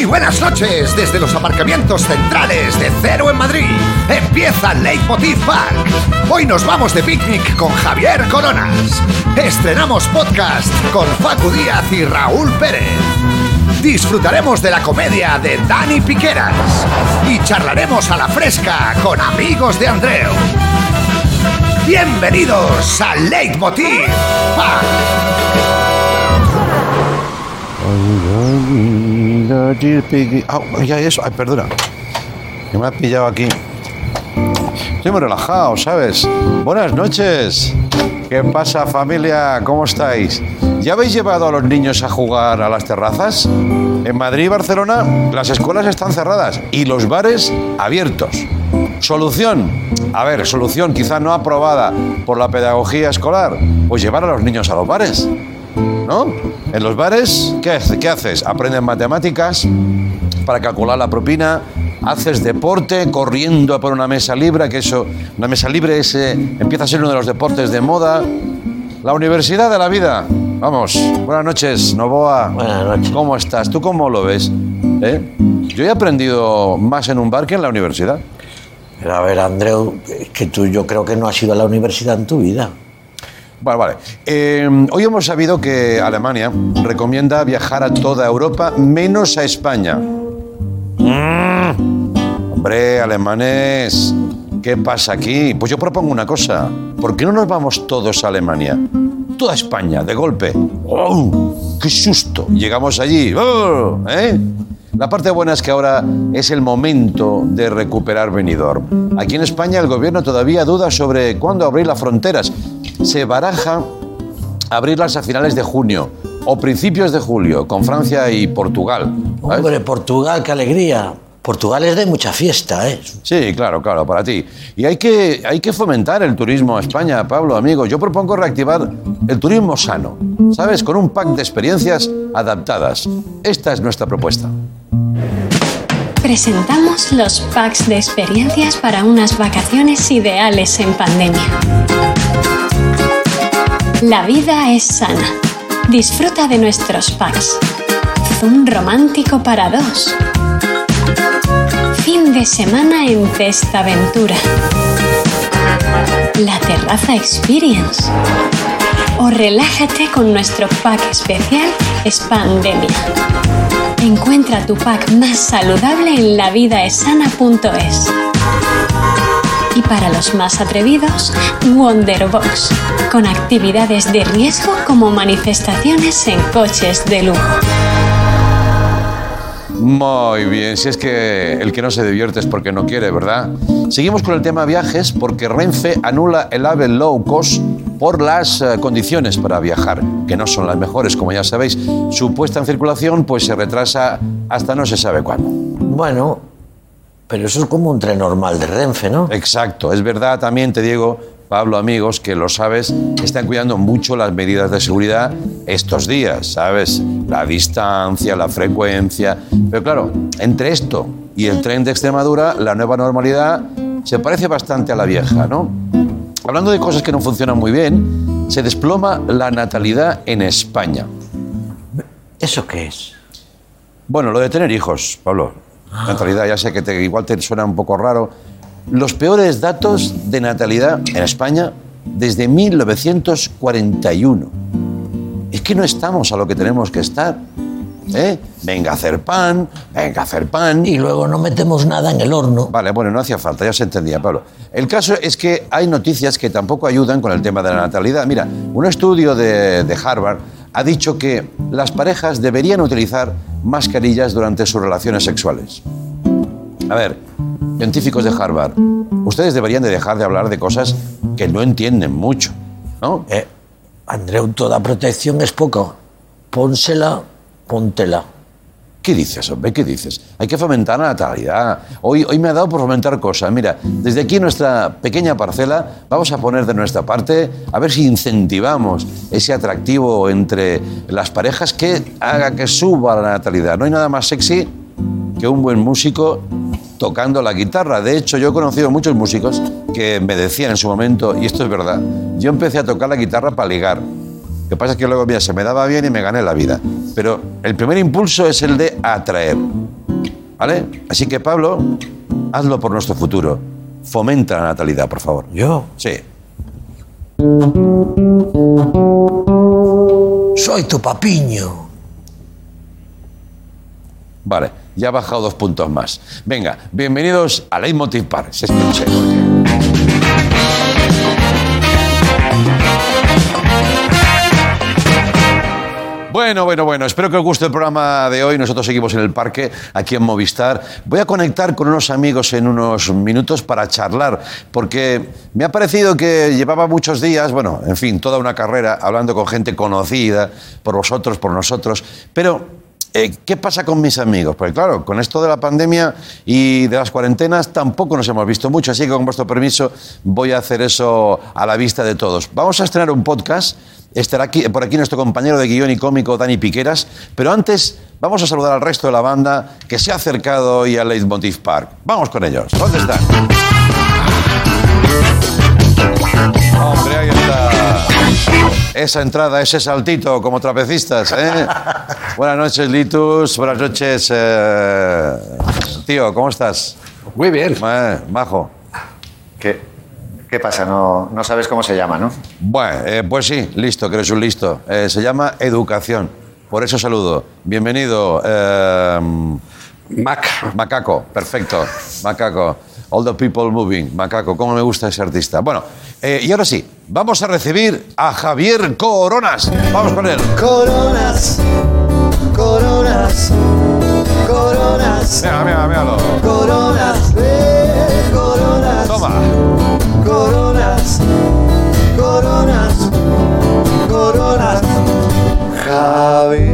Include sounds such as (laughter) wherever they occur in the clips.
Muy buenas noches desde los aparcamientos centrales de Cero en Madrid. Empieza Leitmotiv Park. Hoy nos vamos de picnic con Javier Coronas. Estrenamos podcast con Facu Díaz y Raúl Pérez. Disfrutaremos de la comedia de Dani Piqueras y charlaremos a la fresca con amigos de Andreu. Bienvenidos a Leitmotiv Park. Ah, ya eso, ay, perdona. Que me has pillado aquí. Estoy muy relajado, ¿sabes? Buenas noches. ¿Qué pasa, familia? ¿Cómo estáis? ¿Ya habéis llevado a los niños a jugar a las terrazas? En Madrid y Barcelona las escuelas están cerradas y los bares abiertos. Solución. A ver, solución quizá no aprobada por la pedagogía escolar. Pues llevar a los niños a los bares. ¿No? En los bares, ¿qué, hace- qué haces? Aprendes matemáticas para calcular la propina, haces deporte corriendo por una mesa libre, que eso, una mesa libre es, eh, empieza a ser uno de los deportes de moda. La universidad de la vida. Vamos, buenas noches, Novoa. Buenas noches. ¿Cómo estás? ¿Tú cómo lo ves? ¿Eh? Yo he aprendido más en un bar que en la universidad. Pero a ver, Andreu, es que tú yo creo que no has ido a la universidad en tu vida. Vale, vale. Eh, hoy hemos sabido que Alemania recomienda viajar a toda Europa menos a España. Mm. Hombre, alemanes, ¿qué pasa aquí? Pues yo propongo una cosa. ¿Por qué no nos vamos todos a Alemania? Toda España, de golpe. ¡Oh! ¡Qué susto! Llegamos allí. ¡Oh! ¿Eh? La parte buena es que ahora es el momento de recuperar Benidorm. Aquí en España el gobierno todavía duda sobre cuándo abrir las fronteras. Se baraja abrirlas a finales de junio o principios de julio con Francia y Portugal. ¿sabes? Hombre, Portugal, qué alegría. Portugal es de mucha fiesta, ¿eh? Sí, claro, claro, para ti. Y hay que, hay que fomentar el turismo a España, Pablo, amigo. Yo propongo reactivar el turismo sano, ¿sabes? Con un pack de experiencias adaptadas. Esta es nuestra propuesta. Presentamos los packs de experiencias para unas vacaciones ideales en pandemia. La vida es sana. Disfruta de nuestros packs. Zoom romántico para dos. Fin de semana en Testaventura. La Terraza Experience. O relájate con nuestro pack especial Spandemia. Encuentra tu pack más saludable en lavidaesana.es. Y para los más atrevidos, Wonderbox, con actividades de riesgo como manifestaciones en coches de lujo. Muy bien, si es que el que no se divierte es porque no quiere, ¿verdad? Seguimos con el tema viajes porque Renfe anula el AVE low cost por las eh, condiciones para viajar, que no son las mejores, como ya sabéis. Su puesta en circulación pues se retrasa hasta no se sabe cuándo. Bueno, pero eso es como un tren normal de Renfe, ¿no? Exacto, es verdad también, te digo, Pablo, amigos, que lo sabes, están cuidando mucho las medidas de seguridad estos días, ¿sabes? La distancia, la frecuencia. Pero claro, entre esto y el tren de Extremadura, la nueva normalidad se parece bastante a la vieja, ¿no? Hablando de cosas que no funcionan muy bien, se desploma la natalidad en España. ¿Eso qué es? Bueno, lo de tener hijos, Pablo. Natalidad, ya sé que te- igual te suena un poco raro. Los peores datos de natalidad en España desde 1941. Es que no estamos a lo que tenemos que estar. ¿eh? Venga a hacer pan, venga a hacer pan. Y luego no metemos nada en el horno. Vale, bueno, no hacía falta, ya se entendía, Pablo. El caso es que hay noticias que tampoco ayudan con el tema de la natalidad. Mira, un estudio de, de Harvard ha dicho que las parejas deberían utilizar mascarillas durante sus relaciones sexuales. A ver, científicos de Harvard, ustedes deberían de dejar de hablar de cosas que no entienden mucho, ¿no? Eh, Andreu, toda protección es poco. Pónsela, póntela. ¿Qué dices, hombre? ¿Qué dices? Hay que fomentar la natalidad. Hoy, hoy me ha dado por fomentar cosas. Mira, desde aquí nuestra pequeña parcela vamos a poner de nuestra parte a ver si incentivamos ese atractivo entre las parejas que haga que suba la natalidad. No hay nada más sexy que un buen músico tocando la guitarra. De hecho, yo he conocido muchos músicos que me decían en su momento, y esto es verdad, yo empecé a tocar la guitarra para ligar. Lo que pasa es que luego, mira, se me daba bien y me gané la vida. pero el primer impulso es el de atraer. ¿Vale? Así que, Pablo, hazlo por nuestro futuro. Fomenta la natalidad, por favor. Yo Sí. soy tu papiño. Vale, ya ha bajado dos puntos más. Venga, bienvenidos a Leitmotiv Park. Se escuche. Bueno, bueno, bueno, espero que os guste el programa de hoy. Nosotros seguimos en el parque, aquí en Movistar. Voy a conectar con unos amigos en unos minutos para charlar, porque me ha parecido que llevaba muchos días, bueno, en fin, toda una carrera hablando con gente conocida, por vosotros, por nosotros, pero eh, ¿Qué pasa con mis amigos? Porque claro, con esto de la pandemia y de las cuarentenas tampoco nos hemos visto mucho, así que con vuestro permiso voy a hacer eso a la vista de todos. Vamos a estrenar un podcast, estará aquí, por aquí nuestro compañero de guion y cómico Dani Piqueras, pero antes vamos a saludar al resto de la banda que se ha acercado hoy al Leitmotiv Park. Vamos con ellos. ¿Dónde están? Hombre, ahí está. Esa entrada, ese saltito como trapecistas, ¿eh? (laughs) Buenas noches, Litus. Buenas noches, eh, tío. ¿Cómo estás? Muy bien. Eh, majo. ¿Qué, qué pasa? No, no sabes cómo se llama, ¿no? Bueno, eh, pues sí, listo, que eres un listo. Eh, se llama educación. Por eso saludo. Bienvenido, eh, Mac. Macaco. Perfecto, Macaco. All the people moving. Macaco, cómo me gusta ese artista. Bueno, eh, y ahora sí, vamos a recibir a Javier Coronas. Vamos con él. Coronas, coronas, coronas, Mira, mira, míralo. coronas, eh, coronas, Toma. coronas, coronas, coronas. Javier.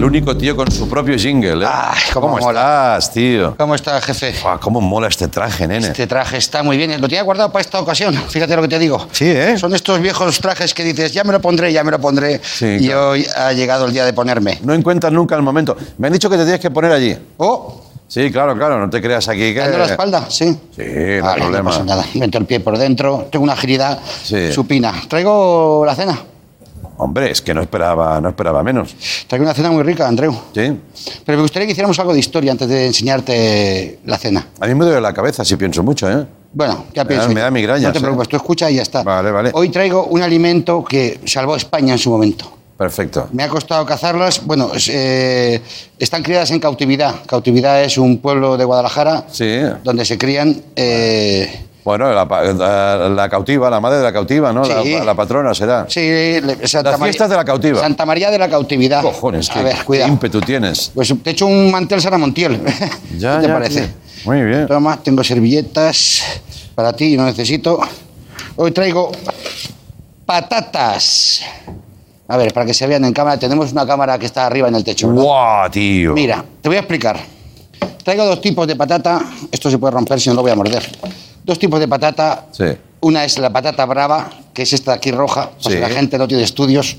El único tío con su propio jingle, ¿eh? Ay, ¿Cómo, cómo mola. estás, tío? ¿Cómo está, jefe? ¿Cómo mola este traje, nene? Este traje está muy bien. Lo tenía guardado para esta ocasión. Fíjate lo que te digo. Sí, ¿eh? Son estos viejos trajes que dices, ya me lo pondré, ya me lo pondré. Sí, y claro. hoy ha llegado el día de ponerme. No encuentras nunca el momento. Me han dicho que te tienes que poner allí. Oh, Sí, claro, claro, no te creas aquí que... dando la espalda, sí. Sí, no Vale, hay problema. No pasa nada. Meto el pie por dentro. Tengo una agilidad Sí. supina. Traigo la cena. Hombre, es que no esperaba, no esperaba menos. Traigo una cena muy rica, Andreu. Sí. Pero me gustaría que hiciéramos algo de historia antes de enseñarte la cena. A mí me duele la cabeza si pienso mucho, ¿eh? Bueno, ya pienso. me da migrañas, No te ¿eh? preocupes, tú escucha y ya está. Vale, vale. Hoy traigo un alimento que salvó a España en su momento. Perfecto. Me ha costado cazarlas. Bueno, eh, están criadas en cautividad. Cautividad es un pueblo de Guadalajara Sí. donde se crían. eh, Bueno, la, pa- la- la cautiva, la madre de la cautiva, ¿no? La, Sí. la patrona será. sí, Santa Las María- fiestas de la cautiva. Santa María de la cautividad. Cojones, A qué, ver, qué cuidado. ímpetu tienes. Pues te he hecho un mantel Sara Montiel. (laughs) Ya, ¿Qué te ya, parece? tío. Muy bien. Toma, tengo servilletas para ti, no necesito. Hoy traigo patatas. A ver, para que se vean en cámara, tenemos una cámara que está arriba en el techo. ¡Guau, tío! Mira, te voy a explicar. Traigo dos tipos de patata. Esto se puede romper si no lo voy a morder. Dos tipos de patata. Sí. Una es la patata brava, que es esta aquí roja, porque Sí. la gente no tiene estudios,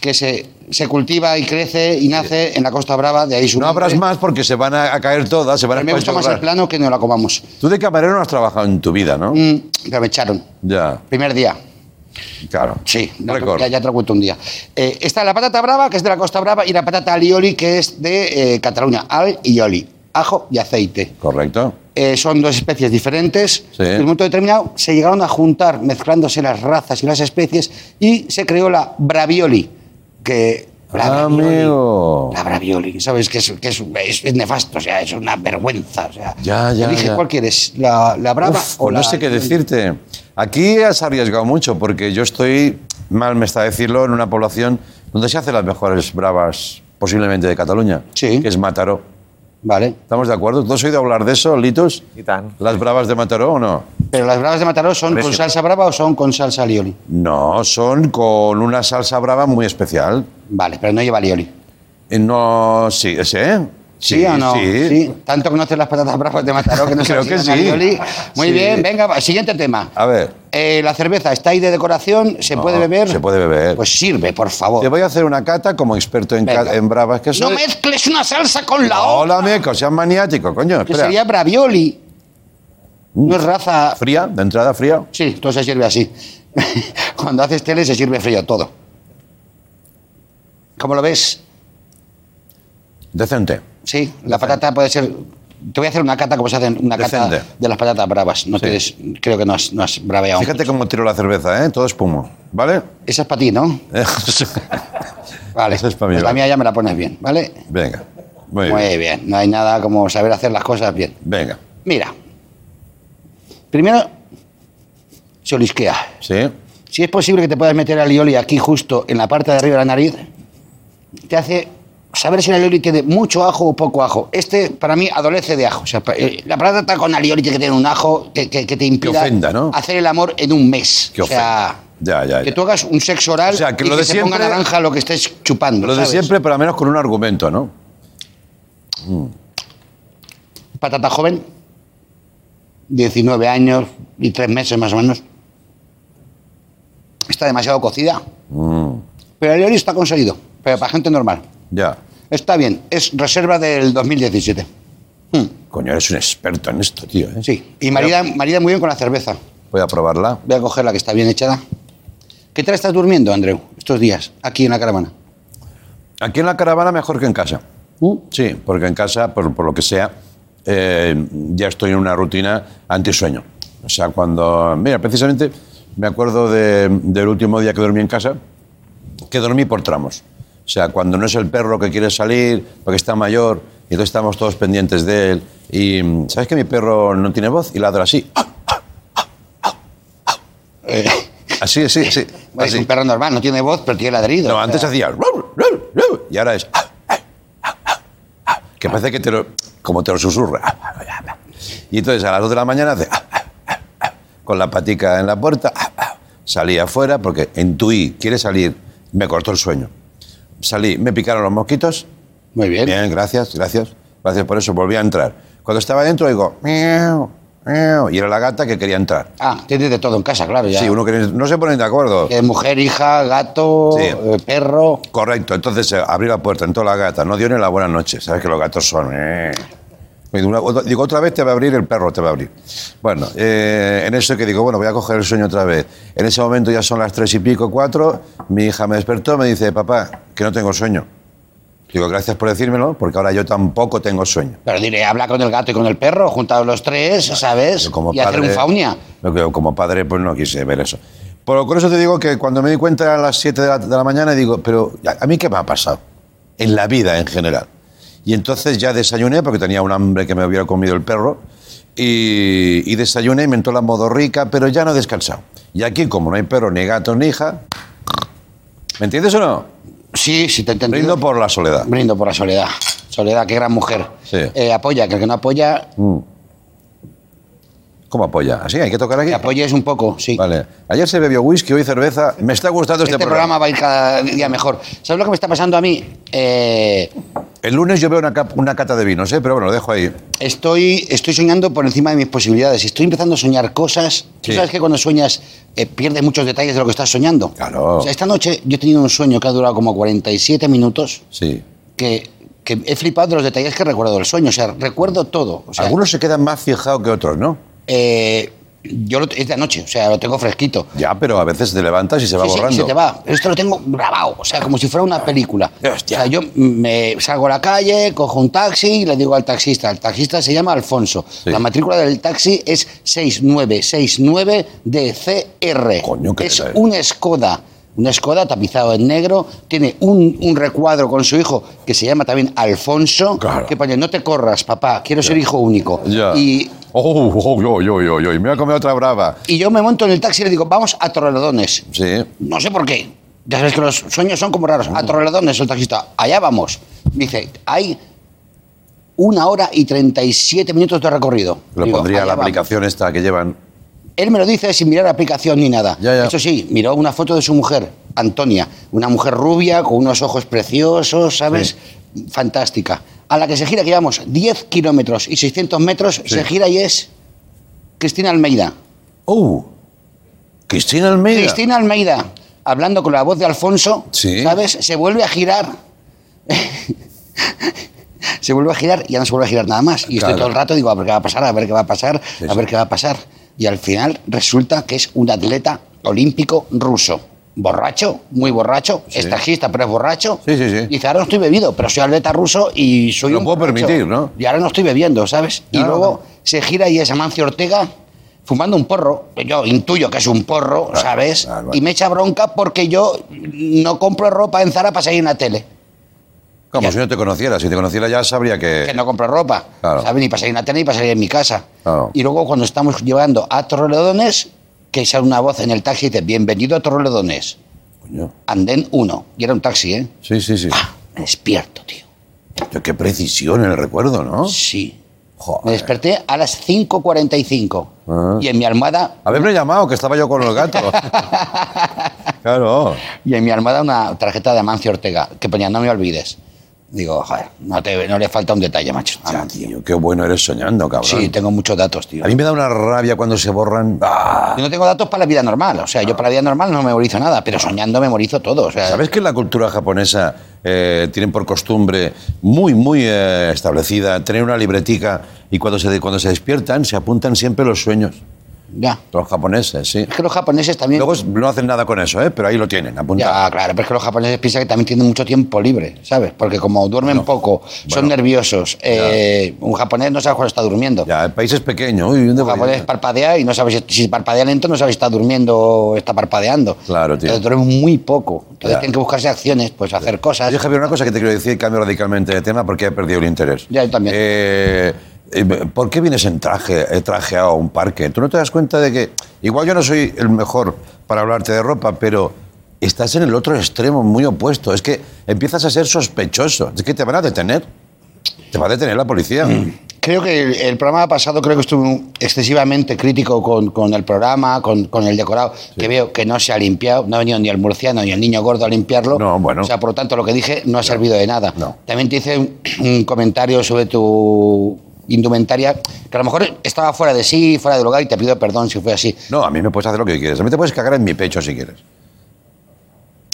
que se, se cultiva y crece y nace en la Costa Brava, de ahí su No abras más porque se van a, a caer todas, se van a me gusta más el plano que no la comamos. Tú de camarero no has trabajado en tu vida, ¿no? Mm, pero me echaron. Ya, Primer día. claro. Sí, no, ya, ya te lo cuento un día. Eh, está la patata brava, que es de la Costa Brava, y la patata alioli, que es de eh, Cataluña. Al y oli. Ajo y aceite. Correcto. Eh, son dos especies diferentes. Sí. En un momento determinado se llegaron a juntar mezclándose las razas y las especies y se creó la bravioli. Que, la bravioli, Amigo. La bravioli, ¿sabes? Que, es, que es, es- es nefasto, o sea, es una vergüenza. O sea, Ya, ya, Elige ya. cuál quieres, la, la brava Uf, o pues la. no sé qué decirte. Aquí has arriesgado mucho porque yo estoy, mal me está decirlo, en una población donde se hacen las mejores bravas posiblemente de Cataluña, Sí. que es Mataró. Vale. ¿Estamos de acuerdo? ¿Tú has oído hablar de eso, Litus? Y tan. ¿Las bravas de Mataró o no? Pero las bravas de Mataró son con salsa brava o son con salsa alioli. No, son con una salsa brava muy especial. Vale, pero no lleva alioli. Eh, No, sí, ¿sí? ¿Sí, o no? Sí. Tanto conoces las patatas bravas de Mataró que no (laughs) Creo que sí. Muy Sí. bien, venga, siguiente tema. A ver, Eh, la cerveza está ahí de decoración, ¿se No, puede beber? se puede beber. Pues sirve, por favor. te voy a hacer una cata como experto en, en bravas. Que No soy. mezcles una salsa con la otra, Hola, meco, seas maniático, coño. que Espera. sería bravioli. No es raza... ¿Fría? ¿De entrada fría? Sí, todo se sirve así. (laughs) Cuando haces tele se sirve frío todo. ¿Cómo lo ves? Decente. Sí, la patata puede ser. Te voy a hacer una cata como se hace una cata de las patatas bravas. No tienes, creo que no has, no has braveado. Fíjate cómo tiro la cerveza, ¿eh? Todo espumo. ¿Vale? Esa es para ti, ¿no? (laughs) Vale. Esa es pa' mí, Pues la vale. mía ya me la pones bien, ¿vale? Venga. Muy Muy bien. bien. No hay nada como saber hacer las cosas bien. Venga. Mira. Primero, se olisquea. ¿Sí? Si es posible que te puedas meter alioli aquí justo en la parte de arriba de la nariz, te hace saber si el alioli tiene mucho ajo o poco ajo. Este, para mí, adolece de ajo. O sea, pa- eh, la patata con alioli tiene que tener un ajo que, que- que te impida ofenda, ¿no? hacer el amor en un mes. Que o sea, ofenda. Ya, ya, que ya. tú hagas un sexo oral O sea, que y lo que de te ponga naranja lo que estés chupando. Lo de siempre, pero al menos con un argumento, ¿no? Patata joven, 19 años y 3 meses más o menos. Está demasiado cocida. Mm, Pero el alioli está conseguido. Pero para gente normal. Ya. Está bien. Es reserva del 2017. Hmm, Coño, eres un experto en esto, tío. ¿eh? Sí. Y marida, marida muy bien con la cerveza. Voy a probarla. Voy a coger la que está bien echada. ¿Qué tal estás durmiendo, Andreu, estos días, aquí en la caravana? Aquí en la caravana mejor que en casa. ¿Mm? Sí, porque en casa, por, por lo que sea, eh, ya estoy en una rutina antisueño. O sea, cuando... Mira, precisamente me acuerdo de- del último día que dormí en casa, que dormí por tramos. O sea, cuando no es el perro que quiere salir, porque está mayor, y entonces estamos todos pendientes de él. Y mm, ¿sabes que mi perro no tiene voz? Y ladra así. Eh, Así, sí, sí. (laughs) es así. un perro normal, no tiene voz, pero tiene ladrido. No, antes sea, hacía... Y ahora es... Que parece que te lo... Como te lo susurra. Y entonces a las 2 de la mañana hace... Con la patica en la puerta. Salí afuera porque intuí, quiere salir. Me cortó el sueño. Salí, me picaron los mosquitos. Muy bien. Bien, gracias, gracias. Gracias por eso, volví a entrar. Cuando estaba dentro digo... "Miau, miau", Y era la gata que quería entrar. Ah, tienes de todo en casa, claro. Ya. Sí, uno que no se ponen de acuerdo. Que mujer, hija, gato, Sí. eh, perro. Correcto, entonces eh, abrí la puerta, entró la gata, no dio ni la buena noche, sabes que los gatos son... eh. Y una- otra- digo, otra vez te va a abrir el perro, te va a abrir. Bueno, eh, en eso que digo, bueno, voy a coger el sueño otra vez. En ese momento ya son las tres y pico, cuatro, mi hija me despertó, me dice, papá, que no tengo sueño. Digo, gracias por decírmelo, porque ahora yo tampoco tengo sueño. Pero diré, habla con el gato y con el perro, juntados los tres, ¿sabes? Como y hacer un padre- faunia. Como padre, pues no quise ver eso. Por, por eso te digo que cuando me di cuenta a las 7 de la, de la mañana, digo, pero ¿a mí qué me ha pasado? En la vida en general. Y entonces ya desayuné, porque tenía un hambre que me hubiera comido el perro, y, y desayuné y me entró la modorrica, pero ya no he descansado. Y aquí, como no hay perro, ni gato, ni hija, ¿me entiendes o no? Sí, sí, te he entendido. Brindo por la soledad. Brindo por la soledad. Soledad, qué gran mujer. Sí. Eh, apoya, que el que no apoya, Mm. ¿Cómo apoya? ¿Así? ¿Hay que tocar aquí? que apoyes un poco, sí. Vale. Ayer se bebió whisky, hoy cerveza. Me está gustando este, Este programa va a ir cada día mejor. ¿Sabes lo que me está pasando a mí? Eh, El lunes yo veo una, una cata de vinos, ¿eh? pero bueno, lo dejo ahí. estoy, estoy soñando por encima de mis posibilidades. Estoy empezando a soñar cosas. Tú Sí. sabes que cuando sueñas eh, pierdes muchos detalles de lo que estás soñando. Claro. O sea, esta noche yo he tenido un sueño que ha durado como 47 minutos Sí. que, que he flipado de los detalles que recuerdo del sueño. O sea, recuerdo todo. O sea, Algunos se quedan más fijados que otros, ¿no? Eh, yo lo, es de anoche, o sea, lo tengo fresquito. Ya, pero a veces te levantas y se va Sí, sí, borrando. se te va. Esto lo tengo grabado, o sea, como si fuera una película. Hostia. O sea, yo me salgo a la calle, cojo un taxi y le digo al taxista. El taxista se llama Alfonso. Sí. La matrícula del taxi es 6969DCR. Coño, qué es un Skoda. Un Skoda tapizado en negro, tiene un, un recuadro con su hijo que se llama también Alfonso, Claro. que pone, no te corras, papá, quiero ser hijo único. Ya. Y Oh, oh, yo, yo, yo, yo. Y me voy a comer otra brava. y yo me monto en el taxi y le digo, vamos a Torrelodones. Sí. No sé por qué. Ya sabes que los sueños son como raros. A Torrelodones, el taxista, allá vamos. Dice, hay una hora y 37 minutos de recorrido. Lo Digo, pondría la vamos. aplicación esta que llevan. Él me lo dice sin mirar aplicación ni nada. Ya, ya. Eso sí, miró una foto de su mujer, Antonia. Una mujer rubia, con unos ojos preciosos, ¿sabes? Fantástica. A la que se gira, que llevamos 10 kilómetros y 600 metros, se gira y es Cristina Almeida. ¡Oh! Cristina Almeida. Cristina Almeida, hablando con la voz de Alfonso, Sí. ¿sabes? Se vuelve a girar. (laughs) se vuelve a girar y ya no se vuelve a girar nada más. Y Claro. estoy todo el rato, digo, a ver qué va a pasar, a ver qué va a pasar, Sí, a ver qué va a pasar. Y al final resulta que es un atleta olímpico ruso. Borracho, muy borracho, es tajista, pero es borracho. Sí, sí, sí. Dice, ahora no estoy bebido, pero soy atleta ruso y soy Lo un puedo borracho. permitir, ¿no? Y ahora no estoy bebiendo, ¿sabes? Y Claro. luego se gira y es Amancio Ortega fumando un porro, yo intuyo que es un porro, ¿sabes? Y me echa bronca porque yo no compro ropa en Zara para salir en la tele. Como Ya. si no te conociera. Si te conociera ya sabría que... que no compro ropa, Claro. ¿sabes? Ni para salir en la tele ni para salir en mi casa. Claro. Y luego cuando estamos llevando a Torrelodones, que sale una voz en el taxi y dice, bienvenido a Torrelodones, Coño. andén 1. Y era un taxi, ¿eh? Sí, sí, sí. ¡Ah! Me despierto, tío. Tío, Qué precisión en el recuerdo, ¿no? Sí. Joder. Me desperté a las 5.45 Ah. y en mi almohada Haberme llamado, que estaba yo con el gato. (laughs) claro. y en mi almohada una tarjeta de Amancio Ortega que ponía no me olvides. Digo, joder, no, te, no le falta un detalle, macho. Ya, tío, qué bueno eres soñando, cabrón. Sí, tengo muchos datos, tío. A mí me da una rabia cuando se borran. ¡Ah! Yo no tengo datos para la vida normal. O sea, yo para la vida normal no memorizo nada, pero soñando memorizo todo. O sea, ¿Sabes que en la cultura japonesa eh, tienen por costumbre muy, muy eh, establecida tener una libretica y cuando se, cuando se despiertan se apuntan siempre los sueños? Ya. Los japoneses, sí. Es que los japoneses también. Luego no hacen nada con eso, ¿eh? pero ahí lo tienen, apuntado. Ya, claro, pero es que los japoneses piensan que también tienen mucho tiempo libre, ¿sabes? Porque como duermen poco, son nerviosos. eh, un japonés no sabe cuándo está durmiendo. Ya, el país es pequeño. Uy, ¿dónde Un japonés parpadea y no sabe si, parpadea lento, no sabe si está durmiendo o está parpadeando. Claro, tío. Entonces duermen muy poco. Entonces Ya. tienen que buscarse acciones, pues hacer cosas. Oye, Javier, una cosa que te quiero decir, cambio radicalmente de tema porque he perdido el interés. Ya, yo también. Eh, ¿Por qué vienes en traje, eh, trajeado a un parque? ¿Tú no te das cuenta de que, igual yo no soy el mejor para hablarte de ropa, pero estás en el otro extremo, muy opuesto? Es que empiezas a ser sospechoso. Es que te van a detener. Te va a detener la policía. Mm. Creo que el, el programa pasado creo que estuve excesivamente crítico con, con el programa, con, con el decorado, que veo que no se ha limpiado, no ha venido ni el murciano ni el niño gordo a limpiarlo. No, bueno. O sea, por lo tanto, lo que dije no ha servido de nada. No. También te hice un, un comentario sobre tu indumentaria, que a lo mejor estaba fuera de sí, fuera de lugar, y te pido perdón si fue así. No, a mí me puedes hacer lo que quieres. A mí te puedes cagar en mi pecho si quieres.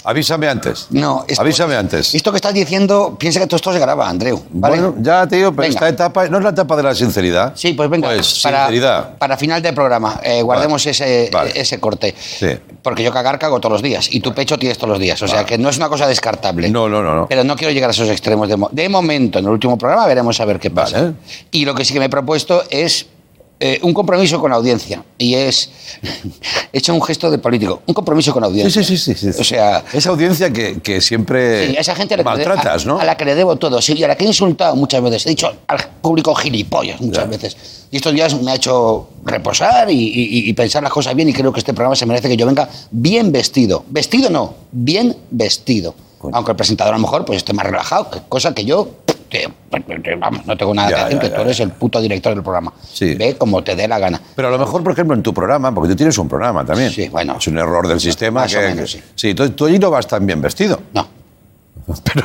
Avísame antes. No, esto- Avísame antes. Esto que estás diciendo, piensa que todo esto se graba, Andreu. ¿vale? Bueno, ya, tío, pero Venga. esta etapa no es la etapa de la sinceridad. Sí, pues venga. Pues para, sinceridad. para final del programa, eh, guardemos Vale. ese, Vale. ese corte. Sí. Porque yo cagar cago todos los días y tu pecho tienes todos los días. O sea que no es una cosa descartable. No, no, no, no. Pero no quiero llegar a esos extremos. De, mo- de momento, en el último programa veremos a ver qué pasa. Y lo que sí que me he propuesto es eh, un compromiso con la audiencia. Y es. (laughs) he hecho un gesto de político. Un compromiso con la audiencia. Sí, sí, sí, sí. O sea. Esa audiencia que, que siempre Sí, a esa gente a la, que a- ¿no? a la que le debo todo, sí, y a la que he insultado muchas veces. He dicho al público gilipollas muchas Ya. veces. Y estos días me ha hecho reposar y, y- y pensar las cosas bien y creo que este programa se merece que yo venga bien vestido. Vestido no, bien vestido. Coño. Aunque el presentador a lo mejor pues esté más relajado, cosa que yo... vamos, no tengo nada Ya, que decir, ya, que ya, tú eres el puto director del programa. Sí. Ve como te dé la gana. Pero a lo mejor, por ejemplo, en tu programa, porque tú tienes un programa también. Sí, bueno. Es un error del sistema. Más o que, menos, que- sí. sí, entonces tú allí no vas tan bien vestido. No. (laughs) Pero,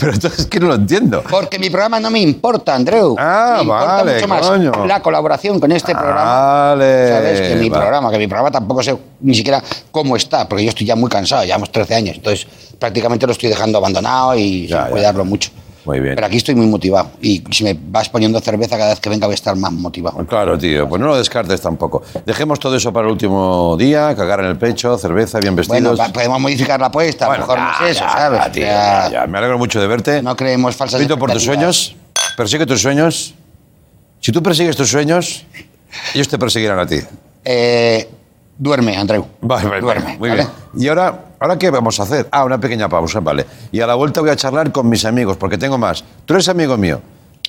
pero entonces es que no lo entiendo. Porque mi programa no me importa, Andreu. Ah, me importa vale, mucho más coño. la colaboración con este programa. Vale, ¿Sabes? Que mi vale. programa, que mi programa tampoco sé ni siquiera cómo está, porque yo estoy ya muy cansado, llevamos 13 años, entonces prácticamente lo estoy dejando abandonado y Ya, sin ya. cuidarlo mucho. Muy bien. Pero aquí estoy muy motivado y si me vas poniendo cerveza cada vez que venga voy a estar más motivado. Claro, tío, pues no lo descartes tampoco. Dejemos todo eso para el último día, cagar en el pecho, cerveza, bien vestidos. Bueno, podemos modificar la apuesta, Bueno, mejor no es eso, ya, ¿sabes? ya, tío, ya. Me alegro mucho de verte. No creemos falsas Felicito por tus sueños. Persigue tus sueños. Si tú persigues tus sueños, ellos te perseguirán a ti. Eh, duerme, Andreu. Vale, vale, duerme. Muy ¿vale? bien. ¿Y ahora, ahora qué vamos a hacer? Ah, una pequeña pausa, vale. Y a la vuelta voy a charlar con mis amigos, porque tengo más. Tú eres amigo mío.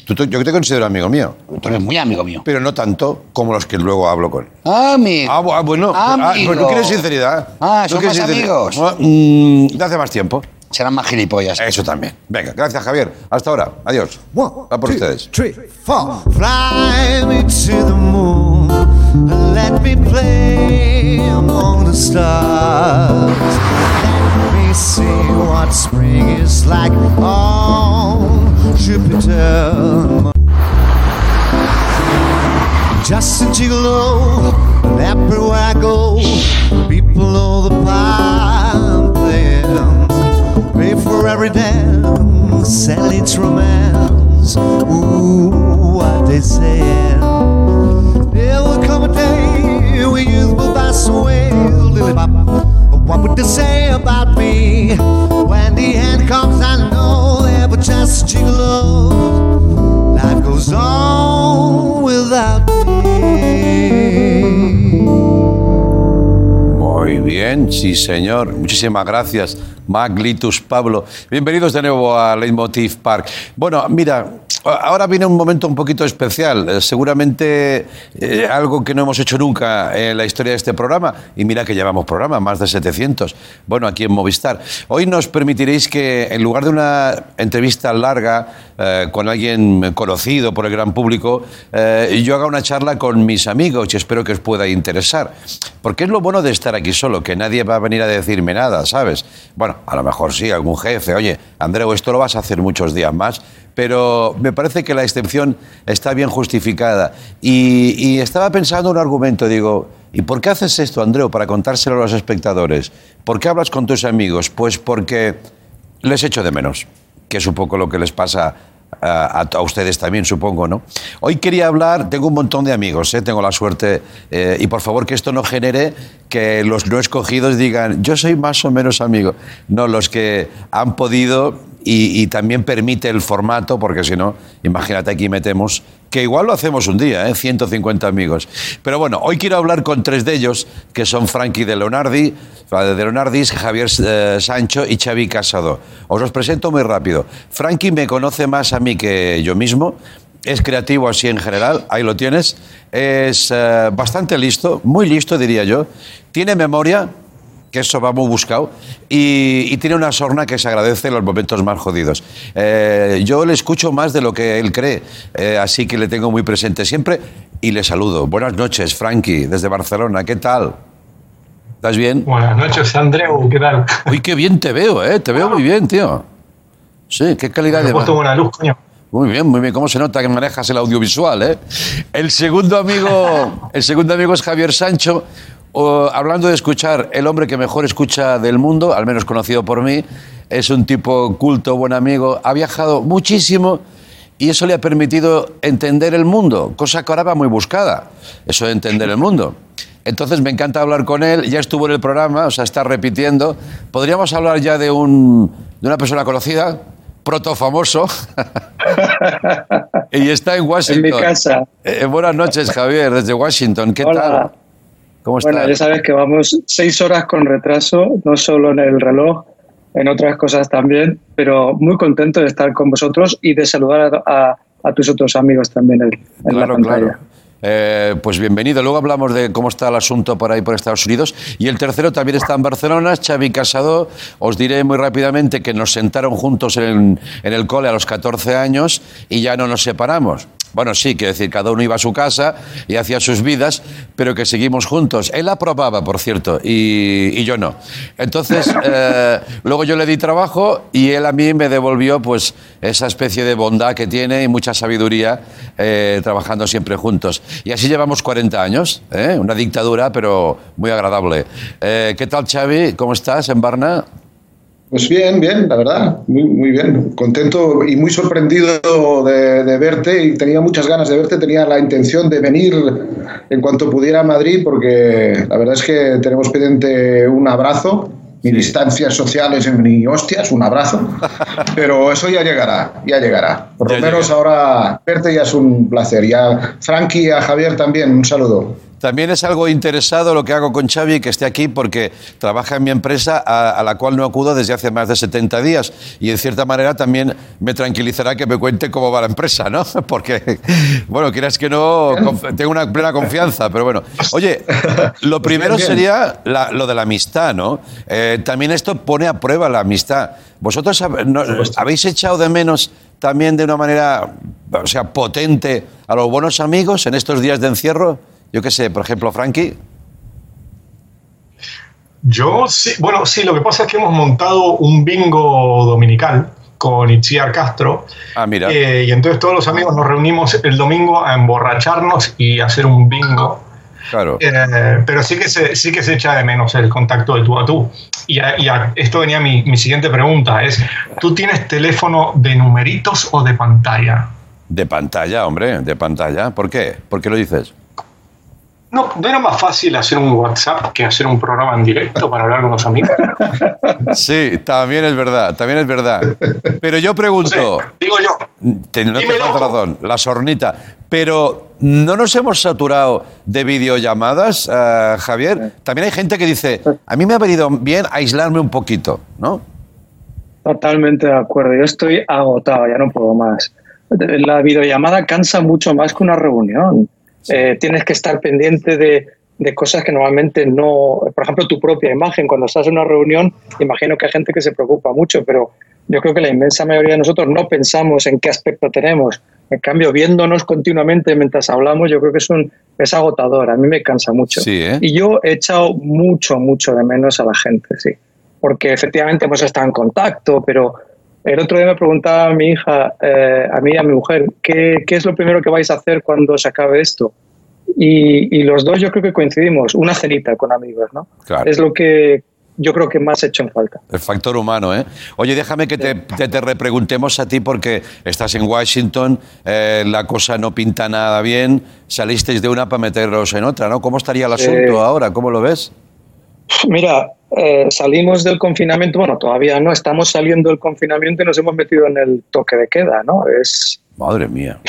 Tú- tú- yo te considero amigo mío. Tú eres muy amigo mío. Pero no tanto como los que luego hablo con. Amigo. Ah, ah, bueno. Ah, Amigo. pues no quieres sinceridad. Ah, ¿No somos quieres sinceridad? amigos. Ah, mm, de hace más tiempo. Serán más gilipollas. Eso también. Venga, gracias, Javier. Hasta ahora. Adiós. One, Va por two, ustedes. three, four. Fly me to the moon let me play among the stars. Let me see what spring is like on Jupiter. Just a gigolo, and everywhere I go, people know the part I'm playing. For every dance, sell its romance. Ooh, what they say. There will come a day when youth will pass away. What would they say about me? When the end comes, I know they were just gigolos. Life goes on without me. Muy bien, sí señor. Muchísimas gracias, Maglitus Pablo. Bienvenidos de nuevo a Leitmotiv Park. Bueno, mira, ahora viene un momento un poquito especial. Eh, seguramente eh, algo que no hemos hecho nunca en la historia de este programa. Y mira que llevamos programa, más de 700. Bueno, aquí en Movistar. Hoy nos permitiréis que en lugar de una entrevista larga eh, con alguien conocido por el gran público, yo haga una charla con mis amigos y espero que os pueda interesar. Porque es lo bueno de estar aquí solo, que nadie va a venir a decirme nada, ¿sabes? Bueno, a lo mejor sí, algún jefe, oye, Andreu, esto lo vas a hacer muchos días más, pero me parece que la excepción está bien justificada. Y, y estaba pensando un argumento, digo, ¿y por qué haces esto, Andreu, para contárselo a los espectadores? ¿Por qué hablas con tus amigos? Pues porque les echo de menos, que es un poco lo que les pasa a, ustedes también, supongo, ¿no? Hoy quería hablar, tengo un montón de amigos, ¿eh? tengo la suerte, eh, y por favor que esto no genere que los no escogidos digan, yo soy más o menos amigo. No, los que han podido y, y también permite el formato, porque si no, imagínate aquí metemos, que igual lo hacemos un día, ¿eh? 150 amigos. Pero bueno, hoy quiero hablar con tres de ellos, que son Frankie de Leonardi, de Leonardis, Javier eh, Sancho y Xavi Casado. Os los presento muy rápido. Frankie me conoce más a mí que yo mismo. Es creativo así en general, ahí lo tienes. Es eh, bastante listo, muy listo diría yo. Tiene memoria, que eso va muy buscado, y, y tiene una sorna que se agradece en los momentos más jodidos. Eh, yo le escucho más de lo que él cree, eh, así que le tengo muy presente siempre y le saludo. Buenas noches, Frankie, desde Barcelona, ¿qué tal? ¿Estás bien? Buenas noches, Andreu, ¿qué tal? Uy, qué bien te veo, ¿eh? Te veo muy bien, tío. Sí, qué calidad Me de... he puesto buena luz, coño. Muy bien, muy bien. ¿Cómo se nota que manejas el audiovisual, eh? El segundo amigo, el segundo amigo es Javier Sancho. O, hablando de escuchar, el hombre que mejor escucha del mundo, al menos conocido por mí, es un tipo culto, buen amigo, ha viajado muchísimo y eso le ha permitido entender el mundo, cosa que ahora va muy buscada, eso de entender el mundo. Entonces me encanta hablar con él, ya estuvo en el programa, o sea, está repitiendo. ¿Podríamos hablar ya de, un, de una persona conocida? proto famoso (laughs) y está en Washington. En mi casa. Eh, buenas noches, Javier, desde Washington. ¿Qué Hola. tal? ¿Cómo Bueno, ya sabes que vamos seis horas con retraso, no solo en el reloj, en otras cosas también, pero muy contento de estar con vosotros y de saludar a, a- a tus otros amigos también en, en la Claro, pantalla. claro. Eh, pues bienvenido. Luego hablamos de cómo está el asunto por ahí, por Estados Unidos. Y el tercero también está en Barcelona, Xavi Casado. Os diré muy rápidamente que nos sentaron juntos en, en el cole a los 14 años y ya no nos separamos. Bueno, sí, quiero decir, cada uno iba a su casa y hacía sus vidas, pero que seguimos juntos. Él aprobaba, por cierto, y, y yo no. Entonces, (laughs) eh, luego yo le di trabajo y él a mí me devolvió pues esa especie de bondad que tiene y mucha sabiduría eh, trabajando siempre juntos. Y así llevamos 40 años, ¿eh? una dictadura, pero muy agradable. ¿Qué tal, Xavi? ¿Cómo estás en Barna? Pues bien, bien, la verdad, muy, muy bien, contento y muy sorprendido de, de verte y tenía muchas ganas de verte, tenía la intención de venir en cuanto pudiera a Madrid porque la verdad es que tenemos pendiente un abrazo, ni distancias sociales ni hostias, un abrazo, (laughs) pero eso ya llegará, ya llegará. Por lo menos ahora verte ya es un placer y a Frankie y a Javier también un saludo. También es algo interesado lo que hago con Xavi, que esté aquí, porque trabaja en mi empresa a, a la cual no acudo desde hace más de 70 días. Y en cierta manera también me tranquilizará que me cuente cómo va la empresa, ¿no? (laughs) Porque, bueno, quieras que no, tengo una plena confianza, pero bueno. Oye, lo primero bien. sería la- lo de la amistad, ¿no? Eh, también esto pone a prueba la amistad. ¿Vosotros no- habéis echado de menos también de una manera, o sea, potente a los buenos amigos en estos días de encierro? Yo qué sé, por ejemplo, Frankie. Yo sí, bueno, sí, lo que pasa es que hemos montado un bingo dominical con Itziar Castro. Ah, mira. eh, y entonces todos los amigos nos reunimos el domingo a emborracharnos y hacer un bingo. Claro. Eh, pero sí que, se, sí que se echa de menos el contacto de tú a tú. Y, a- y a- esto venía mi, mi siguiente pregunta, es, ¿tú tienes teléfono de numeritos o de pantalla? De pantalla, hombre, de pantalla. ¿Por qué? ¿Por qué lo dices? ¿No, ¿No era más fácil hacer un WhatsApp que hacer un programa en directo para hablar con los amigos? Sí, también es verdad, también es verdad. Pero yo pregunto, Digo yo. te, no te razón, la sornita, pero ¿no nos hemos saturado de videollamadas, eh, Javier? También hay gente que dice, a mí me ha venido bien aislarme un poquito, ¿no? Totalmente de acuerdo. Yo estoy agotado, ya no puedo más. La videollamada cansa mucho más que una reunión. Eh, tienes que estar pendiente de, de cosas que normalmente no. Por ejemplo, tu propia imagen. Cuando estás en una reunión, imagino que hay gente que se preocupa mucho, pero yo creo que la inmensa mayoría de nosotros no pensamos en qué aspecto tenemos. En cambio, viéndonos continuamente mientras hablamos, yo creo que es, un, es agotador. A mí me cansa mucho. Sí, ¿eh? Y yo he echado mucho, mucho de menos a la gente, sí. Porque efectivamente hemos estado en contacto, pero el otro día me preguntaba a mi hija, eh, a mí y a mi mujer, ¿qué, ¿qué es lo primero que vais a hacer cuando se acabe esto? Y, y los dos yo creo que coincidimos, una cenita con amigos, ¿no? Claro. Es lo que yo creo que más he hecho en falta. El factor humano, ¿eh? Oye, déjame que te, te, te repreguntemos a ti porque estás en Washington, eh, la cosa no pinta nada bien, salisteis de una para meteros en otra, ¿no? ¿Cómo estaría el asunto Eh, ahora? ¿Cómo lo ves? Mira, eh, salimos del confinamiento, bueno, todavía no, estamos saliendo del confinamiento y nos hemos metido en el toque de queda, ¿no? Es, Madre mía.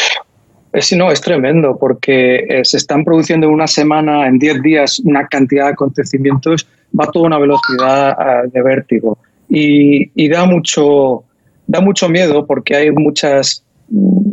Es, no, es tremendo porque eh, se están produciendo en una semana, en 10 días, una cantidad de acontecimientos, va a toda una velocidad ah, de vértigo. Y, y da, mucho, da mucho miedo porque hay, muchas,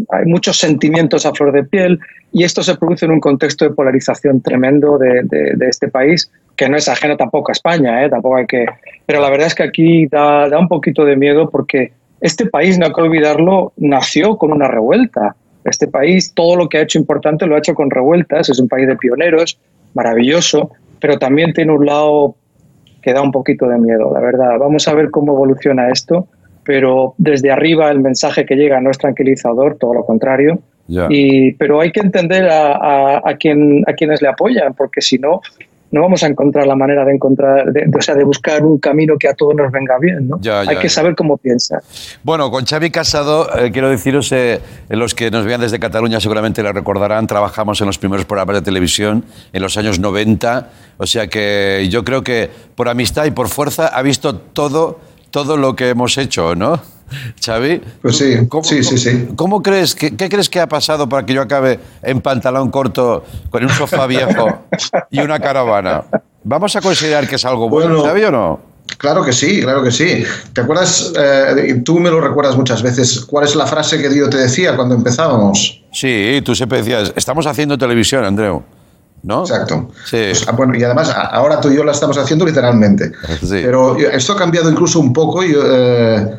hay muchos sentimientos a flor de piel y esto se produce en un contexto de polarización tremendo de, este país, que no es ajeno tampoco a España, ¿eh? tampoco hay que... Pero la verdad es que aquí da, da un poquito de miedo porque este país, no hay que olvidarlo, nació con una revuelta. Este país, todo lo que ha hecho importante lo ha hecho con revueltas. Es un país de pioneros, maravilloso, pero también tiene un lado que da un poquito de miedo, la verdad. Vamos a ver cómo evoluciona esto, pero desde arriba el mensaje que llega no es tranquilizador, todo lo contrario. Ya. Y, pero hay que entender a, a, a quien, a quienes le apoyan, porque si no, no vamos a encontrar la manera de encontrar, de, de- o sea, de buscar un camino que a todos nos venga bien. ¿no? Ya, ya, hay que ya. saber cómo piensa. Bueno, con Xavi Casado, eh, quiero deciros, eh, los que nos vean desde Cataluña seguramente la recordarán, trabajamos en los primeros programas de televisión en los años 90, o sea que yo creo que por amistad y por fuerza ha visto todo, todo lo que hemos hecho, ¿no? Xavi. Pues sí, ¿Cómo- sí, sí, sí. ¿Cómo crees, que, qué crees que ha pasado para que yo acabe en pantalón corto, con un sofá (laughs) viejo y una caravana? ¿Vamos a considerar que es algo bueno, Bueno. Xavi, o no? Claro que sí, claro que sí. ¿Te acuerdas, eh, y tú me lo recuerdas muchas veces, cuál es la frase que Dio te decía cuando empezábamos? Sí, tú siempre decías, estamos haciendo televisión, Andreu. ¿No? Exacto. Sí. Pues, ah, bueno, y además ahora tú y yo la estamos haciendo literalmente. Sí. Pero esto ha cambiado incluso un poco. y, eh,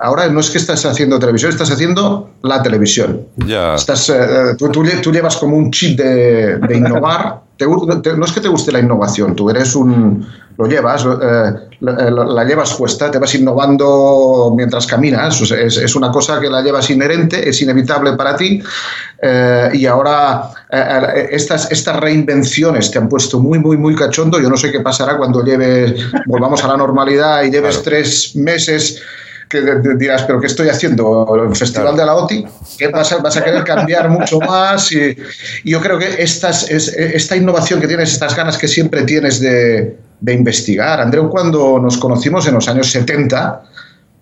ahora no es que estás haciendo televisión, estás haciendo la televisión. Ya. Estás, eh, tú, tú tú llevas como un chip de, de innovar. Te gu- te- no es que te guste la innovación, tú eres un. Lo llevas, eh, la, la- la llevas puesta, te vas innovando mientras caminas. O sea, es, es una cosa que la llevas inherente, es inevitable para ti. eh, y ahora eh, eh, estas, estas reinvenciones te han puesto muy, muy, muy cachondo. Yo no sé qué pasará cuando lleves, volvamos a la normalidad y lleves tres meses que dirás, pero ¿qué estoy haciendo? ¿El Festival de la OTI? ¿Qué vas a, vas a querer cambiar mucho más? Y, y yo creo que estas, es- esta innovación que tienes, estas ganas que siempre tienes de, de investigar. Andreu, cuando nos conocimos en los años 70,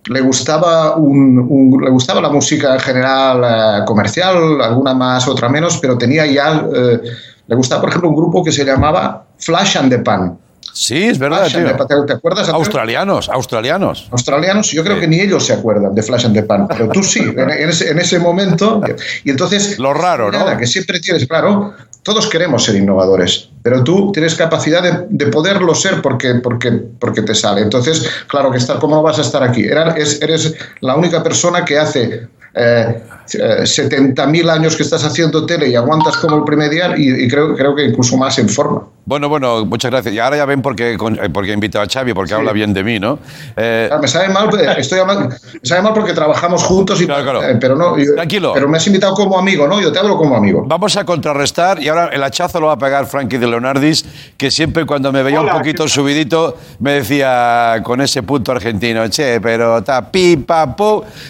le gustaba, un, un- le gustaba la música en general eh, comercial, alguna más, otra menos, pero tenía ya, eh, le gustaba, por ejemplo, un grupo que se llamaba Flash and the Pan. Sí, es verdad, Flash the ¿Te, acuerdas? Australianos, australianos. australianos, yo creo que ni ellos se acuerdan de Flash and the Pan, pero tú sí, en, en ese, en ese momento. (laughs) Y entonces. Lo raro, ¿no? que siempre tienes, claro, todos queremos ser innovadores, pero tú tienes capacidad de, de poderlo ser porque, porque, porque te sale. Entonces, claro que estar, ¿cómo no vas a estar aquí? Eres la única persona que hace. Eh, eh, 70.000 años que estás haciendo tele y aguantas como el primer día y, y creo, creo que incluso más en forma. Bueno, bueno, muchas gracias. Y ahora ya ven por qué, eh, por qué he invitado a Xavi, porque habla bien de mí, ¿no? Eh, Ah, Me sabe mal, eh, estoy ama- me sabe mal porque trabajamos juntos, y, Claro, claro. eh, pero no. yo- Tranquilo. Pero me has invitado como amigo, ¿no? Yo te hablo como amigo. Vamos a contrarrestar y ahora el hachazo lo va a pegar Frankie de Leonardis, que siempre cuando me veía Hola, un poquito subidito me decía con ese punto argentino, che, pero ta pi pa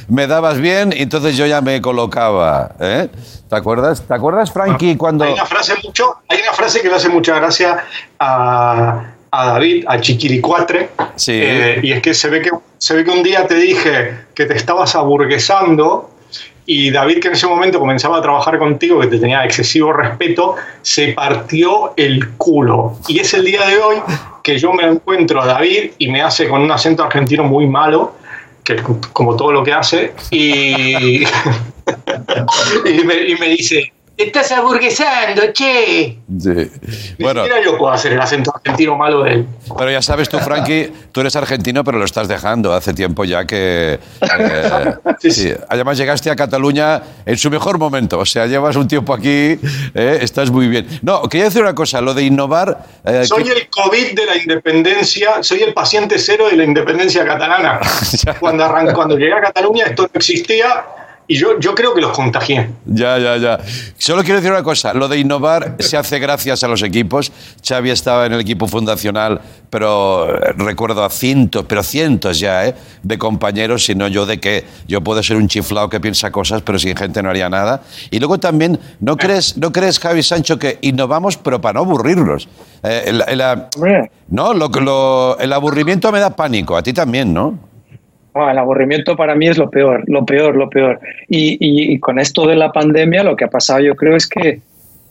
me dabas bien y entonces yo ya me colocaba, ¿eh? ¿Te acuerdas? ¿Te acuerdas Frankie cuando Hay una frase mucho, hay una frase que le hace mucha gracia a, a David, a Chiquiricuatre, Sí. eh, y es que se ve que se ve que un día te dije que te estabas aburguesando y David que en ese momento comenzaba a trabajar contigo, que te tenía excesivo respeto, se partió el culo. Y es el día de hoy que yo me encuentro a David y me hace con un acento argentino muy malo, que como todo lo que hace, y, (laughs) y, me, y me dice, "Te estás aburguesando, che. Sí. Ni Bueno, siquiera yo puedo hacer el acento argentino malo de él. pero ya sabes tú, Frankie, tú eres argentino, pero lo estás dejando hace tiempo ya que... eh, Sí, sí. Además llegaste a Cataluña en su mejor momento, o sea, llevas un tiempo aquí, eh, estás muy bien. No, quería decir una cosa, lo de innovar... eh, Soy que- el COVID de la independencia, soy el paciente cero de la independencia catalana. (laughs) Cuando, arran- cuando llegué a Cataluña esto no existía y yo, yo creo que los contagié. Ya, ya, ya. Solo quiero decir una cosa. Lo de innovar se hace gracias a los equipos. Xavi estaba en el equipo fundacional, pero eh, recuerdo a cientos, pero cientos ya, ¿eh? de compañeros, sino yo de que yo puedo ser un chiflado que piensa cosas, pero sin gente no haría nada. Y luego también, ¿no crees, ¿no crees Javi Sancho, que innovamos, pero para no aburrirnos? Eh, el- no, lo, que- lo- el aburrimiento me da pánico. A ti también, ¿no? Ah, el aburrimiento para mí es lo peor, lo peor, lo peor. Y, y- y con esto de la pandemia, lo que ha pasado yo creo es que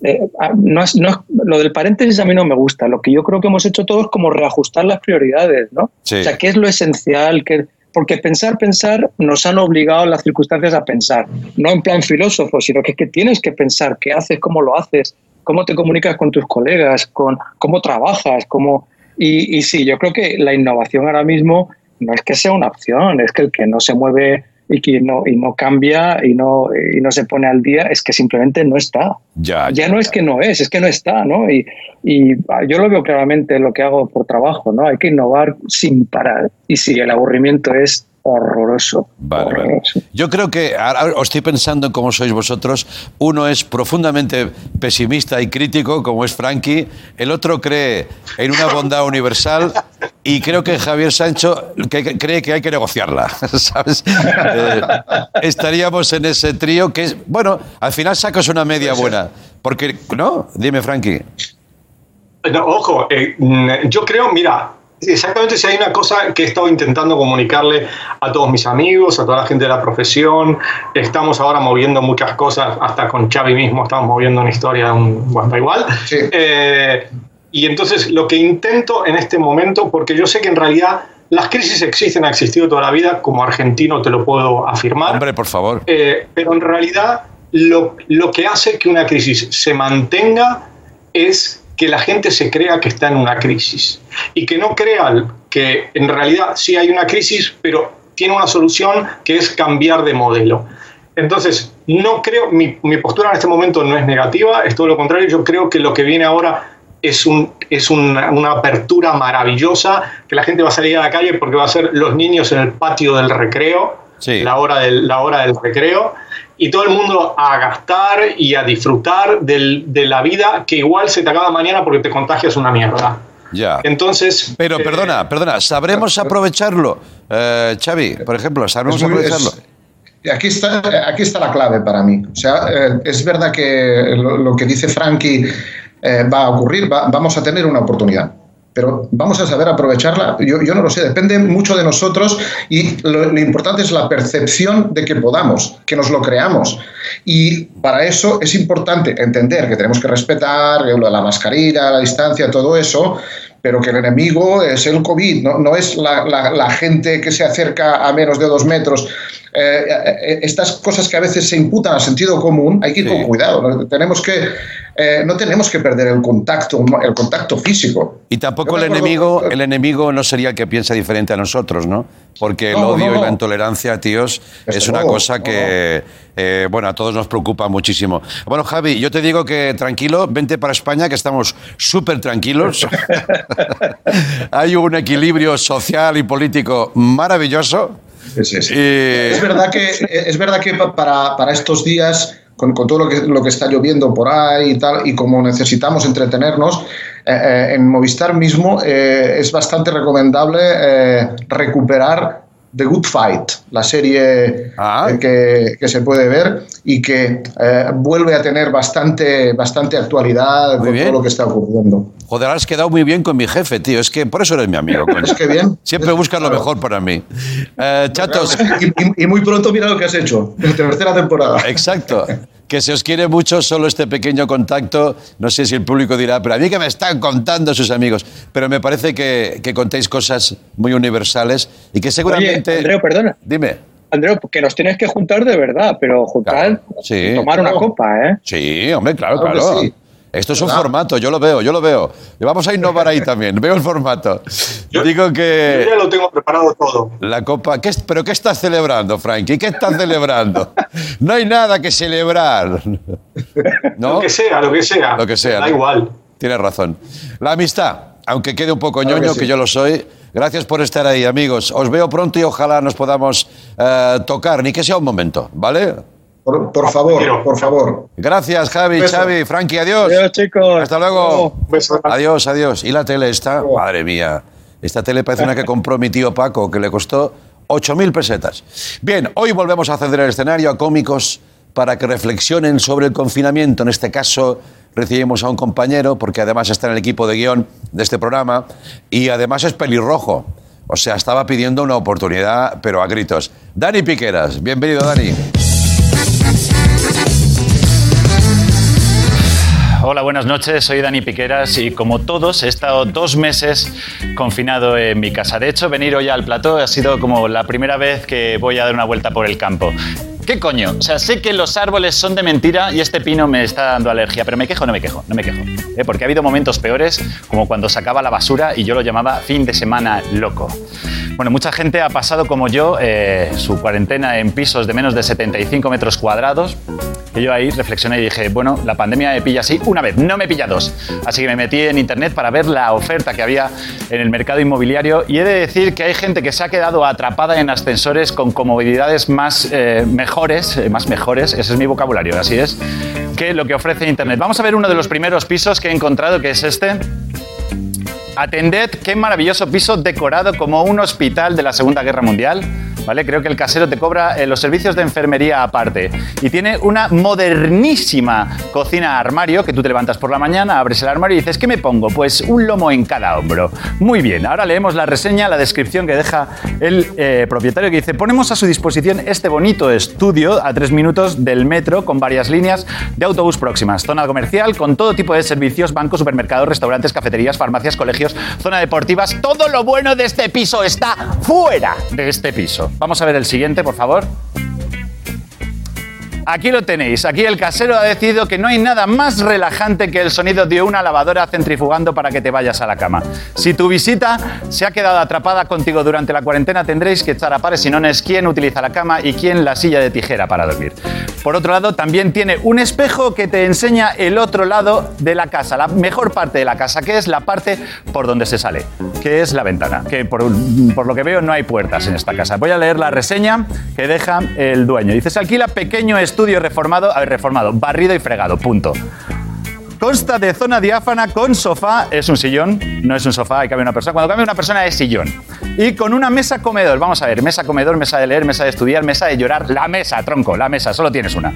eh, ah, no es- no es- lo del paréntesis a mí no me gusta. Lo que yo creo que hemos hecho todos es como reajustar las prioridades, ¿no? Sí. O sea, ¿qué es lo esencial? ¿Qué- porque pensar, pensar, nos han obligado las circunstancias a pensar. No en plan filósofo, sino que es que tienes que pensar qué haces, cómo lo haces, cómo te comunicas con tus colegas, con cómo trabajas, cómo... Y, y sí, yo creo que la innovación ahora mismo no es que sea una opción, es que el que no se mueve y que no, y no cambia y no, y no se pone al día es que simplemente no está. Ya, Ya no es que no es, es que no está, ¿no? Y, y ah, yo lo veo claramente en lo que hago por trabajo, ¿no? Hay que innovar sin parar. Y sí, el aburrimiento es horroroso. Vale, vale. horroroso. Yo creo que ahora os estoy pensando en cómo sois vosotros. Uno es profundamente pesimista y crítico, como es Frankie. El otro cree en una bondad universal. Y creo que Javier Sancho cree que hay que negociarla. (laughs) ¿Sabes? Eh, estaríamos en ese trío que es. Bueno, al final sacas una media buena. Porque, ¿no? Dime, Frankie. No, ojo, eh, mm, yo creo, mira, exactamente si hay una cosa que he estado intentando comunicarle a todos mis amigos, a toda la gente de la profesión, estamos ahora moviendo muchas cosas, hasta con Xavi mismo estamos moviendo una historia, un, bueno, da igual. Sí. Eh, y entonces lo que intento en este momento, porque yo sé que en realidad las crisis existen, ha existido toda la vida, como argentino te lo puedo afirmar. Hombre, por favor. Eh, pero en realidad lo, lo que hace que una crisis se mantenga es que la gente se crea que está en una crisis y que no crea que en realidad sí hay una crisis, pero tiene una solución que es cambiar de modelo. Entonces, no creo, mi, mi postura en este momento no es negativa, es todo lo contrario, yo creo que lo que viene ahora es, un, es una, una apertura maravillosa, que la gente va a salir a la calle porque va a ser los niños en el patio del recreo, Sí. la, hora del, la hora del recreo, y todo el mundo a gastar y a disfrutar del- de la vida que igual se te acaba mañana porque te contagias una mierda. Ya. Entonces... Pero eh, perdona, perdona, ¿sabremos aprovecharlo? Eh, Xavi, por ejemplo, ¿sabremos muy- aprovecharlo? es- aquí está, aquí está la clave para mí. O sea, eh, es verdad que lo, lo que dice Frankie eh, va a ocurrir, va- vamos a tener una oportunidad. Pero vamos a saber aprovecharla. Yo, yo no lo sé, depende mucho de nosotros y lo, lo importante es la percepción de que podamos, que nos lo creamos. Y para eso es importante entender que tenemos que respetar la mascarilla, la distancia, todo eso, pero que el enemigo es el COVID, no, no es la, la- la gente que se acerca a menos de dos metros. Eh, eh, estas cosas que a veces se imputan al sentido común, hay que ir Sí. con cuidado. Tenemos que eh, no tenemos que perder el contacto, el contacto físico. Y tampoco el enemigo, el enemigo no sería el que piensa diferente a nosotros, ¿no? Porque el No, odio no, y la intolerancia, tíos, Desde es una cosa que, eh, bueno, a todos nos preocupa muchísimo. Bueno, Javi, yo te digo que tranquilo, vente para España, que estamos súper tranquilos. (laughs) Hay un equilibrio social y político maravilloso. Sí, sí, sí. Y- Es verdad que, es verdad que pa- para, para estos días, con, todo lo que, lo que está lloviendo por ahí y tal, y como necesitamos entretenernos, eh, eh, en Movistar mismo eh, es bastante recomendable recuperar The Good Fight, la serie Ah. eh, que, que se puede ver y que eh, vuelve a tener bastante, bastante actualidad Muy con bien. todo lo que está ocurriendo. Joder, has quedado muy bien con mi jefe, tío. Es que por eso eres mi amigo. coño. Es que bien. Siempre buscas lo mejor para mí. Eh, chatos, Y, y- y muy pronto mira lo que has hecho, en tercera temporada. Exacto. Que se os quiere mucho solo este pequeño contacto. No sé si el público dirá, pero a mí que me están contando sus amigos. Pero me parece que, que contéis cosas muy universales y que seguramente. Oye, Andreu, perdona. Dime. Andreu, que nos tienes que juntar de verdad, pero juntar, Claro, sí. y tomar una copa, ¿eh? Sí, hombre, claro, Claro claro. sí. Esto es un formato, yo lo veo, yo lo veo. Vamos a innovar ahí también. Veo el formato. Yo- Digo Yo que ya lo tengo preparado todo. la copa. ¿qué es- ¿Pero qué estás celebrando, Frankie? ¿Qué estás celebrando? No hay nada que celebrar. ¿No? Lo que sea, lo que sea. Lo que sea, Da ¿no? igual. Tienes razón. La amistad, aunque quede un poco Claro que ñoño, sí. que yo lo soy. Gracias por estar ahí, amigos. Os veo pronto y ojalá nos podamos eh, tocar, ni que sea un momento, ¿vale? Por, por favor, Quiero. por favor. Gracias, Javi, Beso. Xavi, Frankie, adiós. Adiós, chicos. Hasta luego. Beso. Adiós, adiós. ¿Y la tele está? Madre mía. Esta tele parece una que compró mi tío Paco, que le costó 8.000 pesetas. Bien, hoy volvemos a ceder el escenario a cómicos para que reflexionen sobre el confinamiento. En este caso, recibimos a un compañero, porque además está en el equipo de guion de este programa, y además es pelirrojo. O sea, estaba pidiendo una oportunidad, pero a gritos. Dani Piqueras, bienvenido, Dani. Hola, buenas noches. Soy Dani Piqueras y como todos he estado dos meses confinado en mi casa. De hecho, venir hoy al plató ha sido como la primera vez que voy a dar una vuelta por el campo. ¿Qué coño? O sea, sé que los árboles son de mentira y este pino me está dando alergia, pero me quejo, no me quejo, no me quejo. ¿eh? Porque ha habido momentos peores, como cuando sacaba la basura y yo lo llamaba fin de semana loco. Bueno, mucha gente ha pasado como yo eh, su cuarentena en pisos de menos de 75 metros cuadrados. Que yo ahí reflexioné y dije, bueno, la pandemia me pilla así una vez, no me pilla dos. Así que me metí en internet para ver la oferta que había en el mercado inmobiliario y he de decir que hay gente que se ha quedado atrapada en ascensores con comodidades más eh, mejores, eh, más mejores, ese es mi vocabulario, así es, que lo que ofrece internet. Vamos a ver uno de los primeros pisos que he encontrado, que es este. Atended, qué maravilloso piso decorado como un hospital de la Segunda Guerra Mundial. Creo que el casero te cobra eh, los servicios de enfermería aparte. Y tiene una modernísima cocina armario que tú te levantas por la mañana, abres el armario y dices, ¿qué me pongo? Pues un lomo en cada hombro. Muy bien, ahora leemos la reseña, la descripción que deja el eh, propietario que dice, ponemos a su disposición este bonito estudio a tres minutos del metro con varias líneas de autobús próximas. Zona comercial con todo tipo de servicios, bancos, supermercados, restaurantes, cafeterías, farmacias, colegios, zona deportivas. Todo lo bueno de este piso está fuera de este piso. Vamos a ver el siguiente, por favor. Aquí lo tenéis. Aquí el casero ha decidido que no hay nada más relajante que el sonido de una lavadora centrifugando para que te vayas a la cama. Si tu visita se ha quedado atrapada contigo durante la cuarentena, tendréis que echar a pares si no es quién utiliza la cama y quién la silla de tijera para dormir. Por otro lado, también tiene un espejo que te enseña el otro lado de la casa, la mejor parte de la casa, que es la parte por donde se sale, que es la ventana, que por, por lo que veo no hay puertas en esta casa. Voy a leer la reseña que deja el dueño. Dice, se alquila pequeño estudio reformado, a ver, reformado, barrido y fregado, punto. Consta de zona diáfana con sofá, es un sillón, no es un sofá, hay cabe una persona. Cuando cabe una persona es sillón. Y con una mesa comedor, vamos a ver, mesa comedor, mesa de leer, mesa de estudiar, mesa de llorar, la mesa, tronco, la mesa, solo tienes una.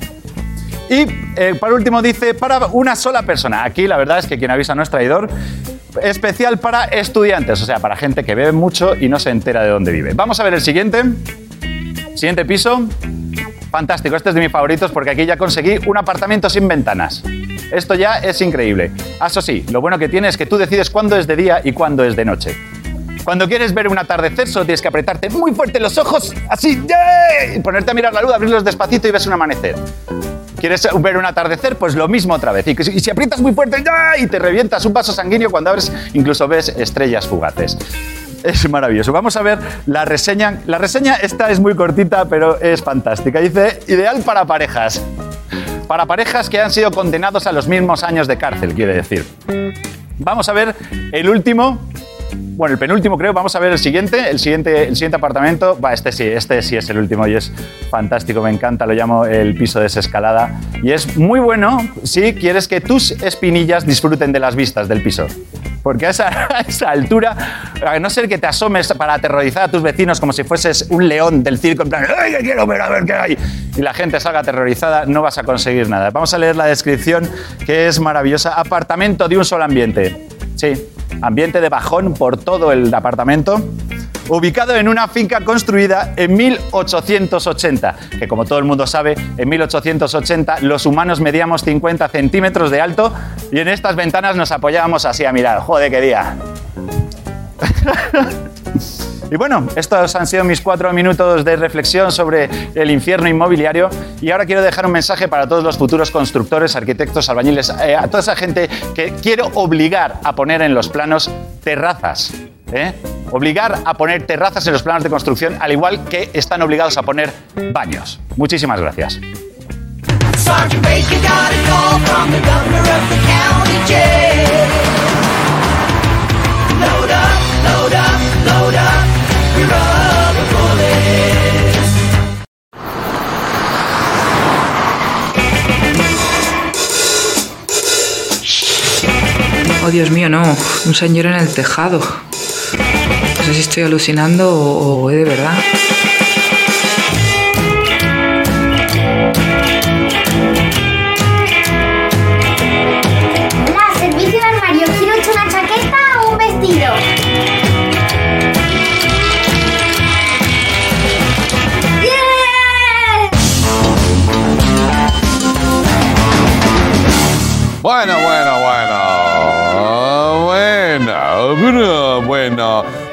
Y eh, para último dice, para una sola persona. Aquí la verdad es que quien avisa no es traidor. Especial para estudiantes, o sea, para gente que bebe mucho y no se entera de dónde vive. Vamos a ver el siguiente. Siguiente piso. Fantástico, este es de mis favoritos porque aquí ya conseguí un apartamento sin ventanas. Esto ya es increíble. Ah, Eso sí, lo bueno que tiene es que tú decides cuándo es de día y cuándo es de noche. Cuando quieres ver un atardecer, solo tienes que apretarte muy fuerte los ojos, así, ¡yay! y ponerte a mirar la luz, abrirlos despacito y ves un amanecer. ¿Quieres ver un atardecer? Pues lo mismo otra vez. Y, si- aprietas muy fuerte ¡ya! y te revientas un vaso sanguíneo cuando abres, incluso ves estrellas fugaces. Es maravilloso. Vamos a ver la reseña. La reseña esta es muy cortita, pero es fantástica. Dice, ideal para parejas. Para parejas que han sido condenados a los mismos años de cárcel, quiere decir. Vamos a ver el último. Bueno, el penúltimo creo. Vamos a ver el siguiente. El siguiente, el siguiente apartamento. Va, este sí, este sí es el último y es fantástico. Me encanta. Lo llamo el piso de desescalada. Y es muy bueno si quieres que tus espinillas disfruten de las vistas del piso. Porque (laughs) a esa, altura, a no ser que te asomes para aterrorizar a tus vecinos como si fueses un león del circo, en plan, ¡ay, que quiero ver a ver qué hay! Y la gente salga aterrorizada, no vas a conseguir nada. Vamos a leer la descripción, que es maravillosa. Apartamento de un solo ambiente. Sí, ambiente de bajón por todo el apartamento. Ubicado en una finca construida en 1880, que como todo el mundo sabe, en 1880 los humanos medíamos 50 centímetros de alto y en estas ventanas nos apoyábamos así a mirar. ¡Joder, qué día! (laughs) (laughs) Y bueno, estos han sido mis cuatro minutos de reflexión sobre el infierno inmobiliario. Y ahora quiero dejar un mensaje para todos los futuros constructores, arquitectos, albañiles, eh, a toda esa gente que quiero obligar a poner en los planos terrazas. ¿eh? Obligar a poner terrazas en los planos de construcción, al igual que están obligados a poner baños. Muchísimas gracias. Dios mío, no. Un señor en el tejado. No sé si estoy alucinando o, o es de verdad. Hola, servicio de armario. ¿Quiero hecho una chaqueta o un vestido? ¡Bien! Bueno, bueno, bueno.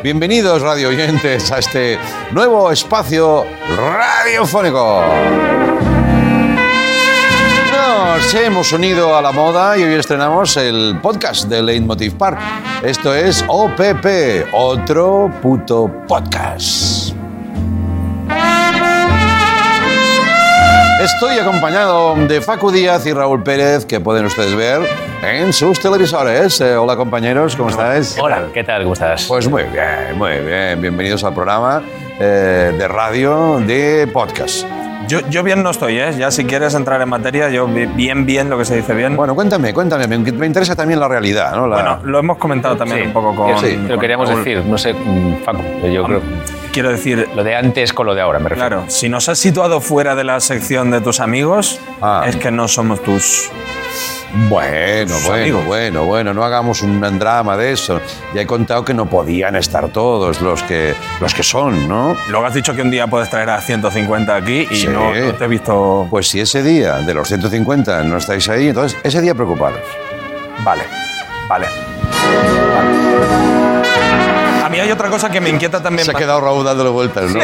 Bienvenidos, radio oyentes, a este nuevo espacio radiofónico. Nos hemos unido a la moda y hoy estrenamos el podcast de Leitmotiv Park. Esto es OPP, otro puto podcast. Estoy acompañado de Facu Díaz y Raúl Pérez, que pueden ustedes ver en sus televisores. Eh, hola compañeros, ¿cómo estáis? Hola, ¿qué tal? ¿Cómo estás? Pues muy bien, muy bien. Bienvenidos al programa eh, de radio de podcast. Yo, yo bien no estoy, ¿eh? Ya si quieres entrar en materia, yo bi- bien, bien, lo que se dice bien. Bueno, cuéntame, cuéntame. Me, me interesa también la realidad, ¿no? La- Bueno, lo hemos comentado también Sí, un poco con... sí, lo con queríamos decir, no sé, mm, Facu, yo creo. Quiero decir... Lo de antes con lo de ahora, me refiero. Claro, si nos has situado fuera de la sección de tus amigos, Ah. es que no somos tus... Bueno, bueno, amigos. bueno, bueno, no hagamos un drama de eso. Ya he contado que no podían estar todos los que, los que son, ¿no? Luego has dicho que un día puedes traer a 150 aquí y Sí. no, no te he visto... Pues si ese día de los 150 no estáis ahí, entonces ese día preocuparos. Vale, vale. Mí hay otra cosa que me inquieta también. Se ha quedado Raúl dándole vueltas, ¿no?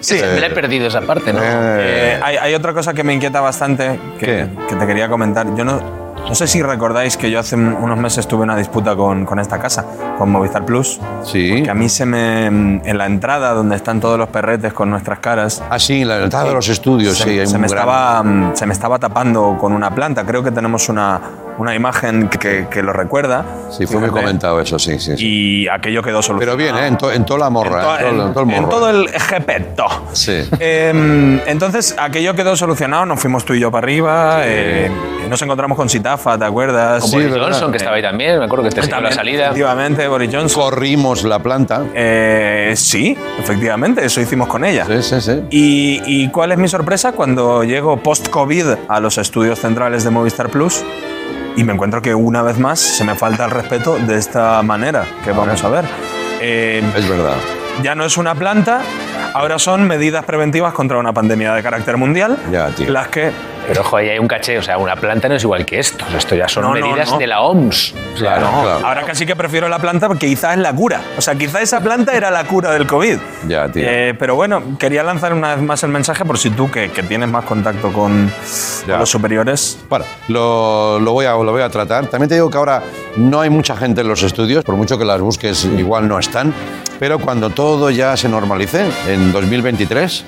Sí, me la he perdido esa parte, ¿no? Eh, hay, hay otra cosa que me inquieta bastante que, que te quería comentar. Yo no, no sé si recordáis que yo hace unos meses tuve una disputa con, con esta casa, con Movistar Plus. Sí. Que a mí se me. En la entrada donde están todos los perretes con nuestras caras. Ah, sí, en la entrada de los estudios, se, sí, hay se un me gran- estaba, mm, se me estaba tapando con una planta. Creo que tenemos una, una imagen que, que lo recuerda. Sí, fue muy comentado eso, sí, sí. sí. Y aquello quedó solucionado. Pero bien, ¿eh? en, to- en toda la morra, En to- en, todo, el en morro. todo el gepeto. Sí. Eh, entonces, aquello quedó solucionado, nos fuimos tú y yo para arriba, eh, nos encontramos con Sitafa, ¿te acuerdas? Con Boris Johnson, que estaba ahí también, me acuerdo que te siguió la salida. Efectivamente, Boris Johnson. Corrimos la planta. Eh, sí, efectivamente, eso hicimos con ella. Sí, sí, sí. ¿Y, y cuál es mi sorpresa cuando llego post-COVID a los estudios centrales de Movistar Plus? Y me encuentro que una vez más se me falta el respeto de esta manera que vamos a ver. Eh, Es verdad. ya no es una planta, ahora son medidas preventivas contra una pandemia de carácter mundial, Ya, tío. las que Pero ojo, ahí hay un caché, o sea, una planta no es igual que esto. Esto ya son No, no, medidas no. de la OMS. Claro. Ahora casi que prefiero la planta porque quizás es la cura. O sea, quizás esa planta era la cura del COVID. Ya, tío. Eh, pero bueno, quería lanzar una vez más el mensaje por si tú, que, que tienes más contacto con, con los superiores. Bueno, lo, lo voy a, lo voy a tratar. También te digo que ahora no hay mucha gente en los estudios, por mucho que las busques igual no están. Pero cuando todo ya se normalice, en 2023,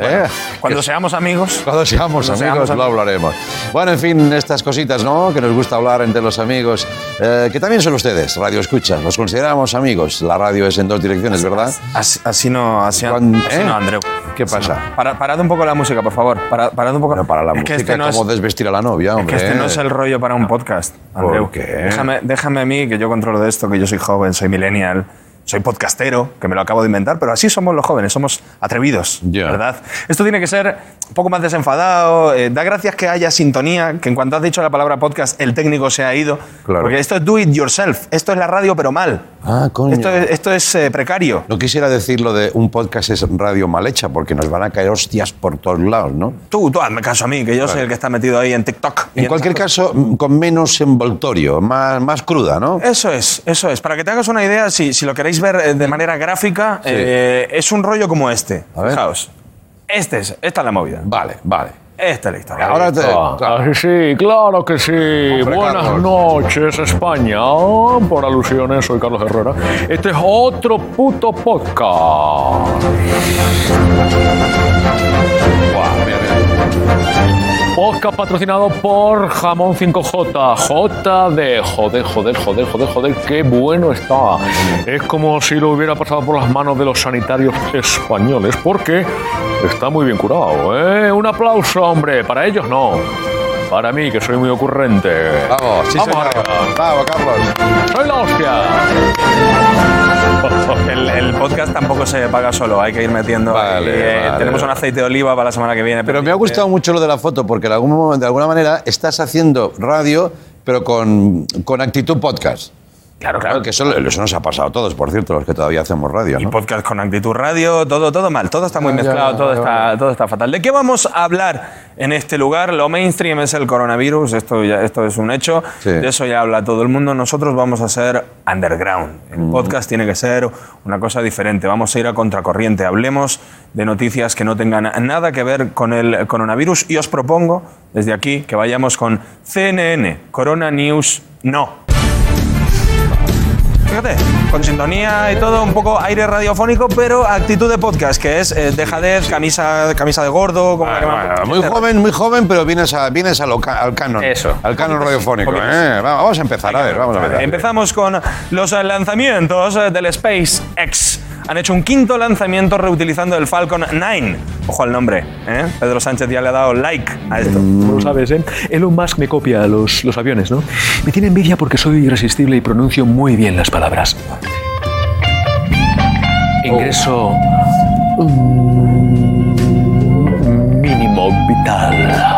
¿eh? Cuando seamos amigos. Cuando seamos Cuando amigos seamos lo hablaremos. Bueno, en fin, estas cositas, ¿no? Que nos gusta hablar entre los amigos, eh, que también son ustedes, Radio Escucha. Los consideramos amigos. La radio es en dos direcciones, ¿verdad? Así, así no, así, así ¿eh? no, Andreu. ¿Qué pasa? Para, parad un poco la música, por favor. Para, parad un poco. para la Es que música, este no es- ¿cómo desvestir a la novia, Es hombre? que este no es el rollo para un podcast, Andreu. qué? Déjame, déjame a mí, que yo controlo de esto, que yo soy joven, soy millennial, soy podcastero, que me lo acabo de inventar, pero así somos los jóvenes, somos atrevidos, ¿verdad? Esto tiene que ser un poco más desenfadado, eh, da gracias que haya sintonía, que en cuanto has dicho la palabra podcast, el técnico se ha ido, Claro. porque esto es do it yourself, esto es la radio pero mal. Ah, coño. Esto es, esto es eh, precario. No quisiera decir lo de un podcast es radio mal hecha, porque nos van a caer hostias por todos lados, ¿no? Tú, tú hazme caso a mí, que yo soy el que está metido ahí en TikTok. y En cualquier caso, con menos envoltorio, más, más cruda, ¿no? Eso es, eso es. Para que te hagas una idea, si, si lo queréis ver eh, de manera gráfica, Sí. eh, es un rollo como este. ver. Fijaos. Este es, esta es la movida. Vale, vale. Esta es la historia. Ahora te- claro. sí, claro que sí. Hombre, Buenas Carlos. noches, España. Por alusiones, soy Carlos Herrera. Este es otro puto podcast. Podcast patrocinado por Jamón 5J. J de joder, joder, joder, joder, joder, qué bueno está. Es como si lo hubiera pasado por las manos de los sanitarios españoles, porque está muy bien curado. ¿eh? Un aplauso, hombre. Para ellos no. Para mí, que soy muy ocurrente. Vamos, sí, Vamos. Bravo, Carlos. ¡Soy la hostia! (laughs) El, el podcast tampoco se paga solo, hay que ir metiendo. Vale, eh, vale. Tenemos un aceite de oliva para la semana que viene. Pero me ha gustado mucho lo de la foto, porque de, algún, momento- de alguna manera estás haciendo radio, pero con, con actitud podcast. Claro, claro. Que eso, eso nos ha pasado a todos, por cierto, los que todavía hacemos radio, Y ¿no? podcast con actitud radio, todo, todo mal, todo está muy Ya, ya, mezclado, todo, ya, está, todo está fatal. ¿De qué vamos a hablar en este lugar? Lo mainstream es el coronavirus, esto, ya, esto es un hecho, Sí. de eso ya habla todo el mundo. Nosotros vamos a ser underground. El podcast tiene que ser una cosa diferente, vamos a ir a contracorriente. Hablemos de noticias que no tengan nada que ver con el coronavirus y os propongo desde aquí que vayamos con CNN, Corona News No. Fíjate, con sintonía y todo, un poco aire radiofónico, pero actitud de podcast, que es eh, dejadez, camisa, camisa de gordo. Como la que me- Muy joven, muy joven, pero vienes, a, vienes a lo ca- al canon. Eso. Al canon radiofónico. poquito ¿eh? Va- Vamos a empezar, a ver, vamos a empezar. Empezamos con los lanzamientos eh, del SpaceX. Han hecho un quinto lanzamiento reutilizando el Falcon 9. Ojo al nombre, ¿eh? Pedro Sánchez ya le ha dado like a esto. Tú lo sabes, ¿eh? Elon Musk me copia los, los aviones, ¿no? Me tiene envidia porque soy irresistible y pronuncio muy bien las palabras. Ingreso mm, mínimo vital.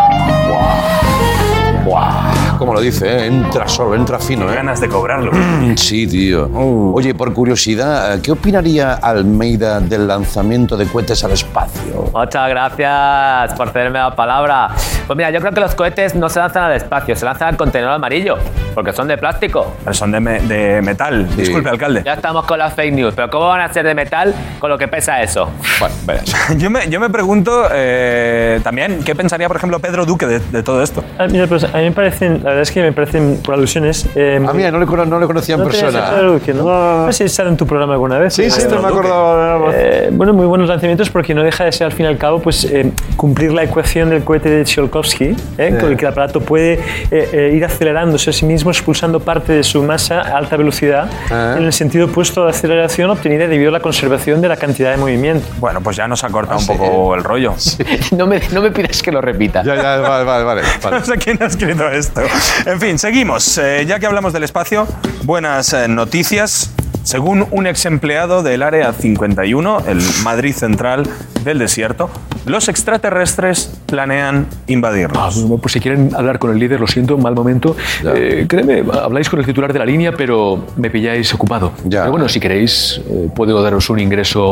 Como lo dice, ¿eh? entra solo, entra fino. ¿eh? Ganas de cobrarlo. (clears throat) Sí, tío. Uh. Oye, por curiosidad, ¿qué opinaría Almeida del lanzamiento de cohetes al espacio? Muchas gracias por cederme la palabra. Pues mira, yo creo que los cohetes no se lanzan al espacio, se lanzan al contenedor amarillo, porque son de plástico. Pero son de, me- de metal. Disculpe, alcalde. Ya estamos con las fake news, pero ¿cómo van a ser de metal con lo que pesa eso? Bueno, verás. (laughs) Yo me, yo me pregunto eh, también qué pensaría, por ejemplo, Pedro Duque de, de todo esto. Ah, mira, pues a mí me parecen, la verdad es que me parecen por alusiones. Eh, Ah, mira, no le, no le conocía en no persona. claro que no. No sé si sale en tu programa alguna vez. Sí, sí, Eh, no me acordaba. eh, bueno, muy buenos lanzamientos porque no deja de ser al fin y al cabo pues, eh, cumplir la ecuación del cohete de Tsiolkovsky, eh, con el que el aparato puede eh, eh, ir acelerándose a sí mismo expulsando parte de su masa a alta velocidad Ah. en el sentido opuesto a la aceleración obtenida debido a la conservación de la cantidad de movimiento. Bueno, pues ya nos ha cortado Ah, un sí. poco el rollo. (laughs) No me, no me pidas que lo repita. Ya, ya, vale, vale, vale. vale. (laughs) No sé quién ha escrito esto. En fin, seguimos. Eh, ya que hablamos del espacio, buenas eh, noticias. Según un ex empleado del Área 51, el Madrid Central del Desierto, los extraterrestres planean Ah, invadirnos. bueno, pues si quieren hablar con el líder, lo siento, mal momento. Eh, créeme, habláis con el titular de la línea, pero me pilláis ocupado. Ya. Pero bueno, si queréis, eh, puedo daros un ingreso.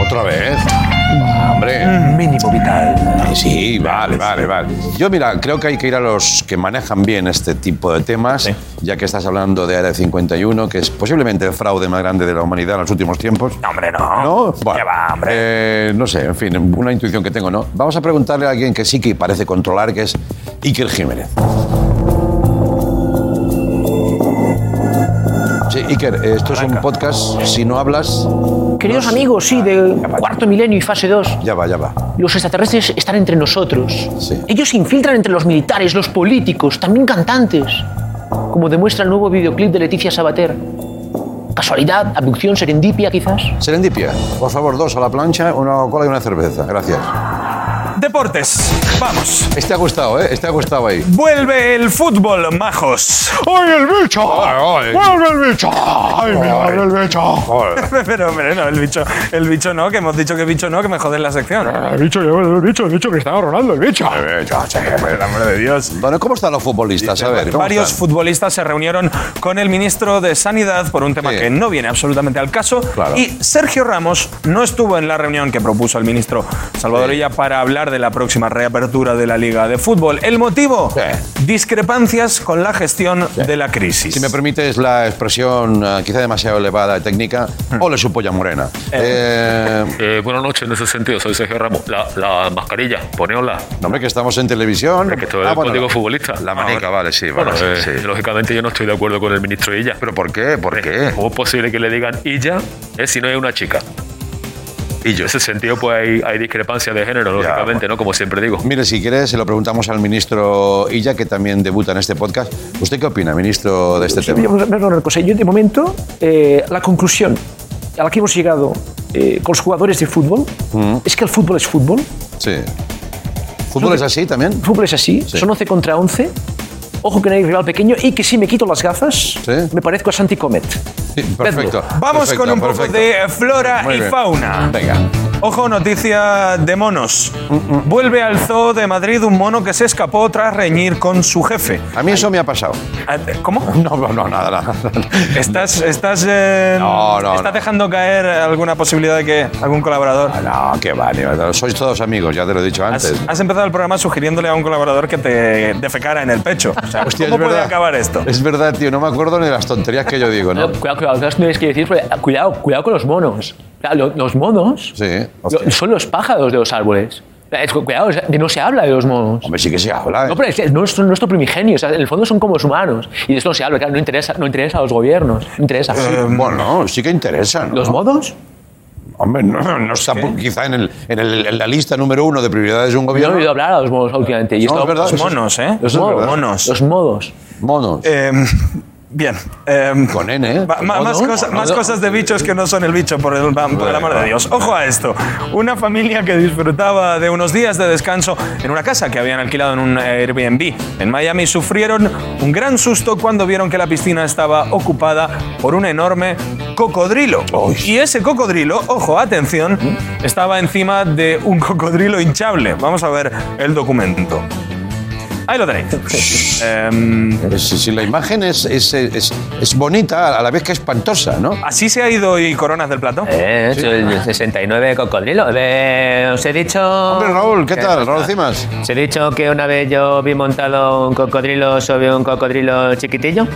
Otra vez. Hombre. Mínimo vital. Sí, vale, vale, vale. Yo, mira, creo que hay que ir a los que manejan bien este tipo de temas, ya que estás hablando de Área 51, que es posiblemente el fraude más grande de la humanidad en los últimos tiempos. No, hombre, no. ¿No? Bueno, ¿Qué va, hombre? eh, no sé, en fin, una intuición que tengo, ¿no? Vamos a preguntarle a alguien que sí que parece controlar, que es Iker Jiménez. Iker, esto es un podcast, si no hablas... Queridos amigos, sí, de cuarto milenio y fase 2. Ya va, ya va. Los extraterrestres están entre nosotros. Ellos se infiltran entre los militares, los políticos, también cantantes. Como demuestra el nuevo videoclip de Leticia Sabater. ¿Casualidad? ¿Abducción? ¿Serendipia, quizás? Serendipia, por favor, dos a la plancha, una Coca-Cola y una cerveza. Gracias. Deportes, vamos. Este ha gustado, ¿eh? Este ha gustado ahí. Vuelve el fútbol, majos. ¡Ay, el bicho! ¡Vuelve el bicho! ¡Ay, mira, el bicho! (laughs) Pero, hombre, no, el bicho, el bicho no, que hemos dicho que bicho no, que me joden la sección. El bicho, el bicho, el bicho que estaba Ronaldo, el bicho. El bicho, che, por el amor de Dios. Bueno, ¿cómo están los futbolistas? A ver, ¿cómo Varios están? futbolistas se reunieron con el ministro de Sanidad por un tema que no viene absolutamente al caso. Y Sergio Ramos no estuvo en la reunión que propuso el ministro Salvador Illa para hablar de la próxima reapertura de la Liga de Fútbol. ¿El motivo? Discrepancias con la gestión de la crisis. Si me permites la expresión eh, quizá demasiado elevada y técnica, ole su polla morena. Eh, Eh, buenas noches, en ese sentido, soy Sergio Ramos. La, la mascarilla, poneosla. no, hombre, que estamos en televisión. Que esto es Ah, el bueno, código futbolista. La manica, vale, sí, Bueno, vale, eh, sí, sí. lógicamente yo no estoy de acuerdo con el ministro Illa. ¿Pero por qué? ¿Por qué? ¿Cómo es posible que le digan Illa eh, si no es una chica? Y yo. En ese sentido, pues hay, hay discrepancia de género, lógicamente, ¿no? Como siempre digo. Mire, si quiere, se lo preguntamos al ministro Illa, que también debuta en este podcast. ¿Usted qué opina, ministro, de este Sí, tema? una cosa. Yo, de momento, eh, la conclusión a la que hemos llegado eh, con los jugadores de fútbol es que el fútbol es fútbol. Sí. ¿Fútbol es así también? Fútbol es así. Son 11 contra 11. Ojo que no hay rival pequeño y que si me quito las gafas, me parezco a Santi Comet. Perfecto. Vamos perfecto, con un poco perfecto. de flora Muy y bien. fauna. Venga. Ojo, noticia de monos. Vuelve al zoo de Madrid un mono que se escapó tras reñir con su jefe. A mí eso me ha pasado. ¿Cómo? No, no, no, nada, nada. ¿Estás, estás, eh, No, no, ¿estás no. dejando caer alguna posibilidad de que algún colaborador... No, qué va, ni va. sois todos amigos, ya te lo he dicho antes. has empezado el programa sugiriéndole a un colaborador que te defecara en el pecho. O sea, Hostia, ¿Cómo puede verdad. acabar esto? Es verdad, tío, no me acuerdo ni de las tonterías que yo digo, ¿no? Eh, Cuidado, cuidado. Porque, ah, Cuidado, cuidado con los monos. Los monos Sí. Lo- son los pájaros de los árboles. Es- Cuidado, no se habla de los monos. Hombre, sí que se habla. ¿eh? No, pero es, es nuestro, nuestro primigenio. O sea, en el fondo son como los humanos. Y de esto no se habla, claro, no interesa, no interesa a los gobiernos. No interesa. Eh, bueno, sí que interesa, ¿no? ¿Los modos? Hombre, no, no está pu- quizá en, el, en, el- en la lista número uno de prioridades de un Yo no gobierno. he oído hablar a los modos últimamente. Y No, esto- es verdad, Los monos, ¿eh? Los modos. Monos. Los modos. Monos. Eh, bien. eh, Con N, ¿eh? más, cosa- más cosas de bichos que no son el bicho, por el, por el amor de Dios. Ojo a esto. Una familia que disfrutaba de unos días de descanso en una casa que habían alquilado en un Airbnb en Miami sufrieron un gran susto cuando vieron que la piscina estaba ocupada por un enorme cocodrilo. Y ese cocodrilo, ojo, atención, estaba encima de un cocodrilo hinchable. Vamos a ver el documento. Ahí lo tenéis. (laughs) Em, Si, si la imagen es, es, es, es bonita, a la vez que espantosa, ¿no? ¿Así se ha ido y coronas del plato? Eh, soy el 69 cocodrilo. Eh, os he dicho. Hombre, Raúl, ¿qué tal? Raúl Cimas. Os he dicho que una vez yo vi montado un cocodrilo sobre un cocodrilo chiquitillo.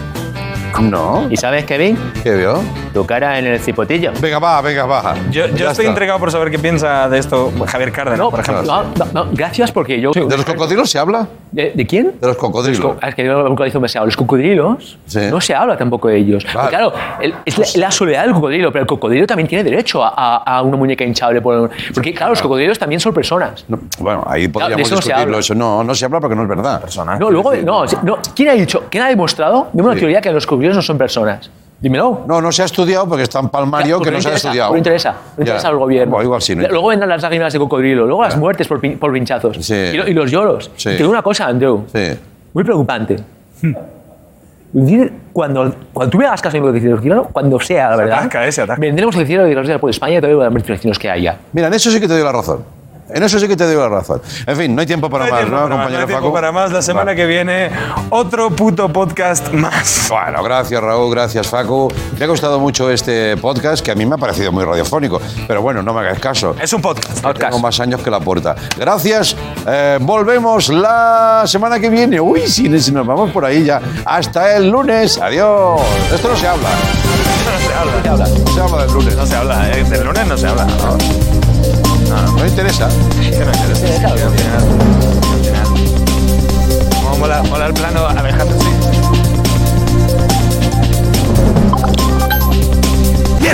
No. ¿Y sabes qué vi? ¿Qué vio? Tu cara en el cipotillo. Venga, va, venga, va. Yo, yo estoy está. intrigado por saber qué piensa de esto Javier Cárdenas, No, por ejemplo. no, no, no, gracias porque yo... ¿De los cocodrilos se habla? ¿De, de quién? De los cocodrilos. Los co- es que yo nunca hice demasiado. Los cocodrilos Sí. no se habla tampoco de ellos. Porque, Claro, el- es la, la soledad del cocodrilo, pero el cocodrilo también tiene derecho a, a- a una muñeca hinchable. por- porque, claro, los cocodrilos también son personas. No, bueno, ahí podríamos de se discutirlo. habla. Eso no, no se habla porque no es verdad. No, luego, no, sí, no. ¿Quién ha dicho? ¿Quién ha demostrado? Dime una teoría que los cocodrilos no son personas. Dímelo. No, no se ha estudiado porque es tan palmario que no se ha interesa, estudiado. No interesa, no interesa Ya. al gobierno. Bueno, igual sí. no Luego vendrán las lágrimas de cocodrilo, luego las muertes por, pin- por pinchazos Sí. y, lo- y los lloros. Sí. Te digo una cosa, Andrew, Sí. muy preocupante. Cuando, cuando tú me hagas caso de lo que dices, claro, cuando sea, la verdad, atasca, eh, se atasca. vendremos al cielo y diremos por España y todo los vecinos que haya. Mira, en eso sí que te doy la razón. En eso sí que te doy la razón. En fin, no hay tiempo para No hay más, tiempo ¿no, para más, compañero no hay tiempo Facu? para más. La semana Vale. que viene, otro puto podcast más. Bueno, gracias Raúl, gracias Facu. Me ha gustado mucho este podcast que a mí me ha parecido muy radiofónico, pero bueno, no me hagáis caso. Es un podcast. Tengo más años que la puerta. Gracias. eh, volvemos la semana que viene. Uy, si nos nos vamos por ahí ya. Hasta el lunes. Adiós. Esto (laughs) no se habla. No se habla. No se habla del lunes. No se habla. eh, Del lunes no se habla. No, No, no interesa. que no interesa. Al final- al final- mola, mola el plano,